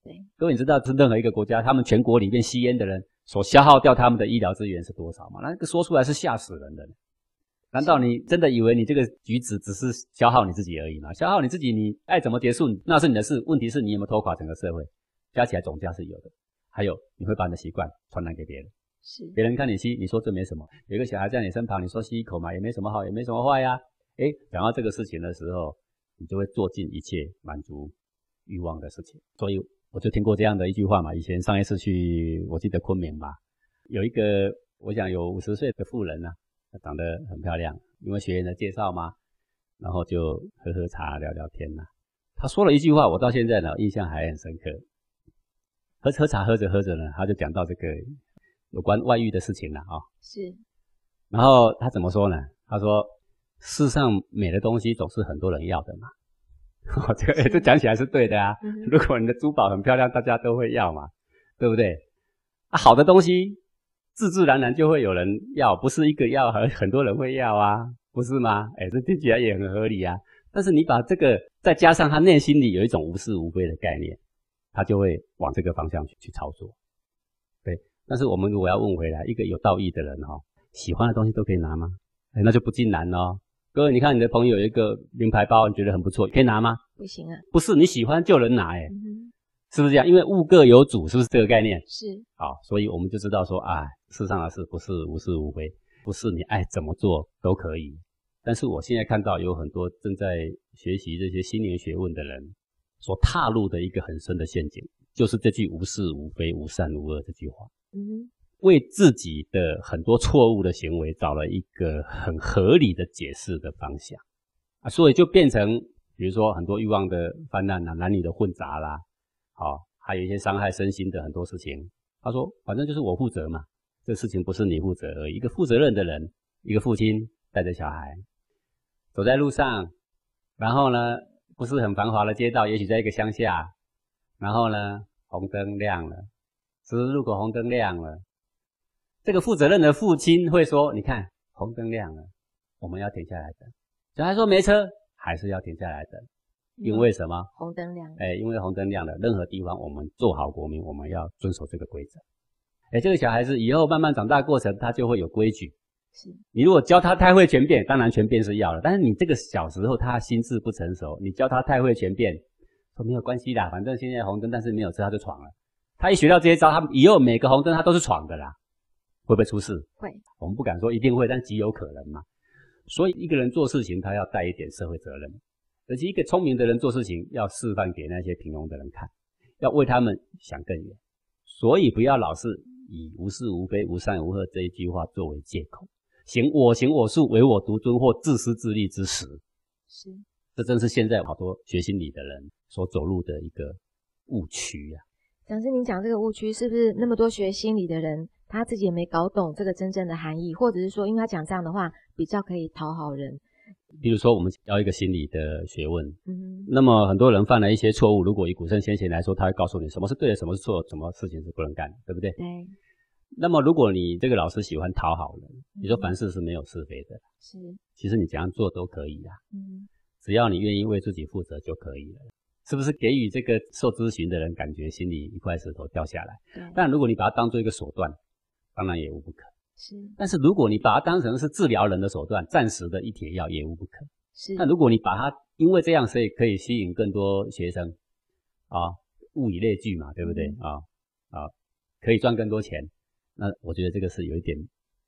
对，各位你知道，是任何一个国家，他们全国里面吸烟的人所消耗掉他们的医疗资源是多少吗？那个说出来是吓死人的。难道你真的以为你这个举止只是消耗你自己而已吗？消耗你自己，你爱怎么结束那是你的事。问题是你有没有拖垮整个社会？加起来总价是有的。还有，你会把你的习惯传染给别人。是，别人看你吸，你说这没什么。有一个小孩在你身旁，你说吸一口嘛，也没什么好，也没什么坏呀。诶，讲到这个事情的时候，你就会做尽一切满足欲望的事情。所以。我就听过这样的一句话嘛，以前上一次去，我记得昆明吧，有一个我想有五十岁的妇人呢、啊，她长得很漂亮，因为学员的介绍嘛，然后就喝喝茶聊聊天呐、啊。她说了一句话，我到现在呢印象还很深刻。喝喝茶喝着喝着呢，他就讲到这个有关外遇的事情了啊。是。然后他怎么说呢？他说：世上美的东西总是很多人要的嘛。哦，这个诶，这讲起来是对的啊。如果你的珠宝很漂亮，大家都会要嘛，对不对？啊，好的东西自自然然就会有人要，不是一个要，很很多人会要啊，不是吗？诶，这听起来也很合理啊。但是你把这个再加上他内心里有一种无是无非的概念，他就会往这个方向去去操作。对，但是我们如果要问回来，一个有道义的人哈，喜欢的东西都可以拿吗？诶，那就不尽然哦。各位，你看你的朋友有一个名牌包，你觉得很不错，可以拿吗？不行啊，不是你喜欢就能拿，诶、嗯、是不是这样？因为物各有主，是不是这个概念？是。好，所以我们就知道说，啊，世上的事不是无是无非，不是你爱怎么做都可以。但是我现在看到有很多正在学习这些心灵学问的人所踏入的一个很深的陷阱，就是这句“无是无非，无善无恶”这句话。嗯。为自己的很多错误的行为找了一个很合理的解释的方向啊，所以就变成，比如说很多欲望的泛滥啊，男女的混杂啦，好，还有一些伤害身心的很多事情。他说，反正就是我负责嘛，这事情不是你负责而已。一个负责任的人，一个父亲带着小孩走在路上，然后呢，不是很繁华的街道，也许在一个乡下，然后呢，红灯亮了，十字路口红灯亮了。这个负责任的父亲会说：“你看，红灯亮了，我们要停下来等。”小孩说：“没车，还是要停下来等，因为什么？红灯亮了。哎，因为红灯亮了，任何地方我们做好国民，我们要遵守这个规则。哎，这个小孩子以后慢慢长大过程，他就会有规矩。是你如果教他太会权变，当然权变是要了，但是你这个小时候他心智不成熟，你教他太会权变，说没有关系啦，反正现在红灯，但是没有车他就闯了。他一学到这些招，他以后每个红灯他都是闯的啦。”会不会出事？会，我们不敢说一定会，但极有可能嘛。所以一个人做事情，他要带一点社会责任，而且一个聪明的人做事情，要示范给那些平庸的人看，要为他们想更远。所以不要老是以无是无非、无善无恶这一句话作为借口，行我行我素、唯我独尊或自私自利之实。是，这正是现在好多学心理的人所走入的一个误区呀。讲师，您讲这个误区是不是那么多学心理的人？他自己也没搞懂这个真正的含义，或者是说，因为他讲这样的话比较可以讨好人。比如说，我们教一个心理的学问，嗯，那么很多人犯了一些错误，如果以古圣先贤来说，他会告诉你什么是对的，什么是错的，什么事情是不能干的，对不对？对。那么，如果你这个老师喜欢讨好人，你说凡事是没有是非的，是。其实你怎样做都可以啊，嗯，只要你愿意为自己负责就可以了，是不是？给予这个受咨询的人感觉心里一块石头掉下来。对。但如果你把它当做一个手段。当然也无不可，是。但是如果你把它当成是治疗人的手段，暂时的一帖药也无不可，是。那如果你把它因为这样，所以可以吸引更多学生，啊，物以类聚嘛，对不对？啊、嗯、啊，可以赚更多钱，那我觉得这个是有一点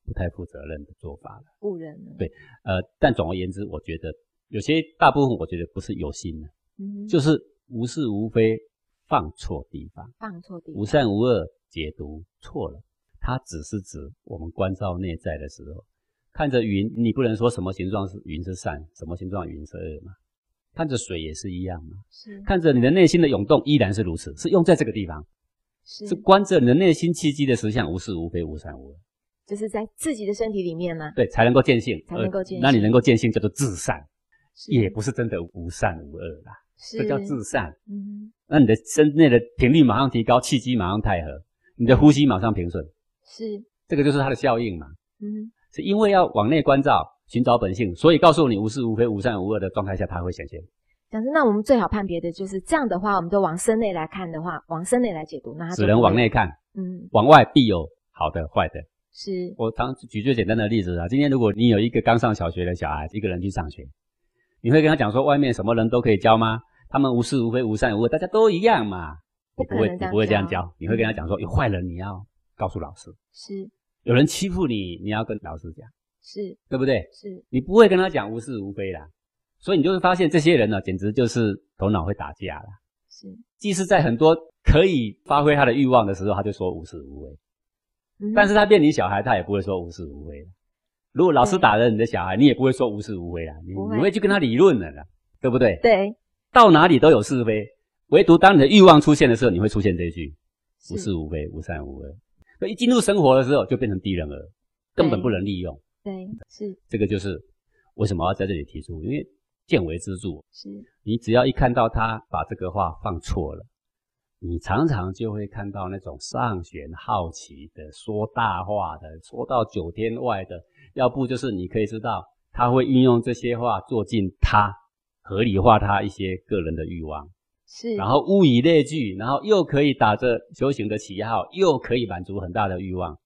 不太负责任的做法了，误人了。对，呃，但总而言之，我觉得有些大部分我觉得不是有心的，嗯，就是无是无非放错地方，放错地方，无善无恶解读错了。它只是指我们关照内在的时候，看着云，你不能说什么形状是云是善，什么形状云是恶嘛？看着水也是一样嘛？是。看着你的内心的涌动依然是如此，是用在这个地方，是，是观着你的内心契机的实相，无是无非，无善无恶，就是在自己的身体里面嘛？对，才能够见性，才能够见性。那你能够见性叫做至善，也不是真的无善无恶啦，是这叫至善。嗯，那你的身内的频率马上提高，气机马上太和，你的呼吸马上平顺。是，这个就是它的效应嘛。嗯，是因为要往内关照，寻找本性，所以告诉你无是无非、无善无恶的状态下，它会显现。讲师，那我们最好判别的就是这样的话，我们就往身内来看的话，往身内来解读，那只能往内看，嗯，往外必有好的、坏的。是我常举最简单的例子啊，今天如果你有一个刚上小学的小孩，一个人去上学，你会跟他讲说，外面什么人都可以教吗？他们无是无非、无善无恶，大家都一样嘛？你不会，你不会这样教，你会跟他讲说，有坏人你要告诉老师，是有人欺负你，你要跟老师讲，是对不对？是你不会跟他讲无是无非啦。所以你就会发现，这些人呢，简直就是头脑会打架了。是，即使在很多可以发挥他的欲望的时候，他就说无是无非。嗯，但是他变你小孩，他也不会说无是无为。如果老师打了你的小孩，你也不会说无是无非啊，你你会去跟他理论的啦，对不对？对，到哪里都有是非，唯独当你的欲望出现的时候，你会出现这一句无是无非、无善无恶。所以一进入生活的时候，就变成低人儿，根本不能利用。对，是这个就是为什么要在这里提出，因为。见微知著，是你只要一看到他把这个话放错了，你常常就会看到那种上弦好奇的、说大话的、说到九天外的，要不就是你可以知道他会运用这些话做尽他合理化他一些个人的欲望，是，然后物以类聚，然后又可以打着修行的旗号，又可以满足很大的欲望，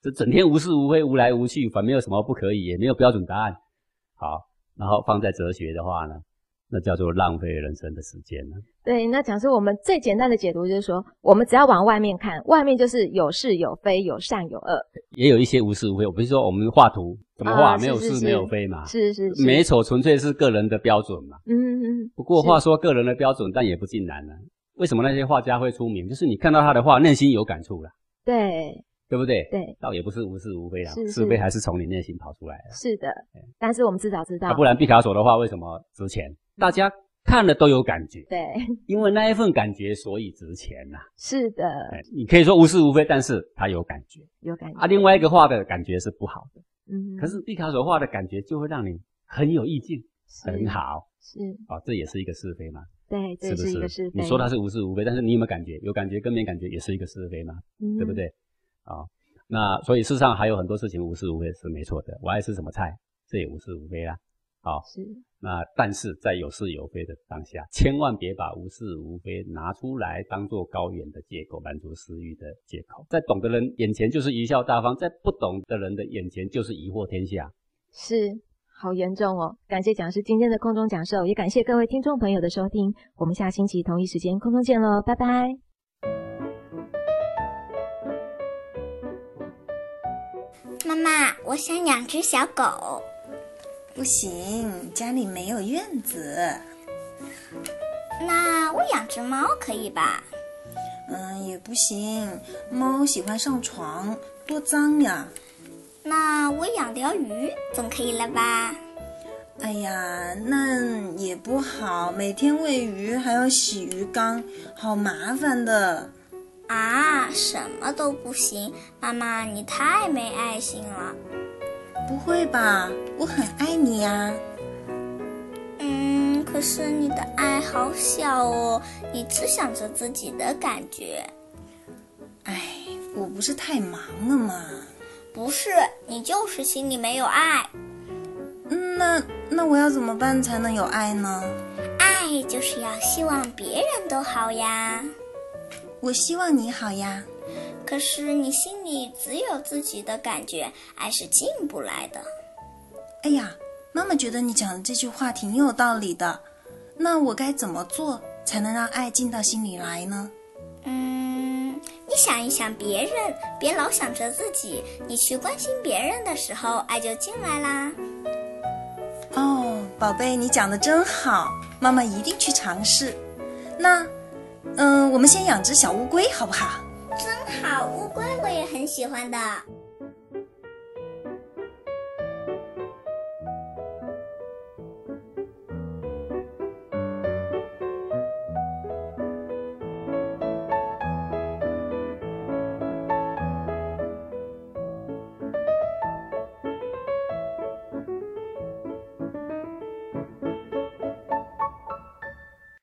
这整天无是无非、无来无去，反正没有什么不可以，也没有标准答案，好。然后放在哲学的话呢，那叫做浪费人生的时间了。对，那讲是我们最简单的解读，就是说，我们只要往外面看，外面就是有是有非，有善有恶，也有一些无是无非。我不是说我们画图怎么画，啊、没有是没有非嘛？是是是，美丑纯粹是个人的标准嘛。嗯嗯。不过话说个人的标准，但也不尽然呢。为什么那些画家会出名？就是你看到他的画，内心有感触了。对。对不对？对，倒也不是无是无非啦，是，非还是从你内心跑出来的。是的，但是我们至少知道，啊、不然毕卡索的话为什么值钱？大家看了都有感觉。对，因为那一份感觉，所以值钱呐、啊。是的，你可以说无是无非，但是他有感觉，有感觉。啊，另外一个画的感觉是不好的，嗯，可是毕卡索画的感觉就会让你很有意境，很好。是，哦，这也是一个是非嘛？对，是不是？是一个是非。你说它是无是无非，但是你有没有感觉？有感觉跟没感觉也是一个是非嘛？嗯，对不对？啊、哦。那所以世上还有很多事情无是无非是没错的，我爱吃什么菜，这也无是无非啦。好，是。那但是在有是有非的当下，千万别把无是无非拿出来当做高远的借口，满足私欲的借口。在懂的人眼前就是贻笑大方，在不懂的人的眼前就是疑惑天下。是，好严重哦。感谢讲师今天的空中讲授，也感谢各位听众朋友的收听。我们下星期同一时间空中见喽，拜拜。妈妈，我想养只小狗。不行，家里没有院子。那我养只猫可以吧？嗯，也不行，猫喜欢上床，多脏呀。那我养条鱼总可以了吧？哎呀，那也不好，每天喂鱼还要洗鱼缸，好麻烦的。啊，什么都不行，妈妈你太没爱心了。不会吧，我很爱你呀。嗯，可是你的爱好小哦，你只想着自己的感觉。哎，我不是太忙了吗？不是，你就是心里没有爱。嗯，那那我要怎么办才能有爱呢？爱就是要希望别人都好呀。我希望你好呀，可是你心里只有自己的感觉，爱是进不来的。哎呀，妈妈觉得你讲的这句话挺有道理的。那我该怎么做才能让爱进到心里来呢？嗯，你想一想别人，别老想着自己。你去关心别人的时候，爱就进来啦。哦，宝贝，你讲的真好，妈妈一定去尝试。那。嗯，我们先养只小乌龟，好不好？真好，乌龟我也很喜欢的。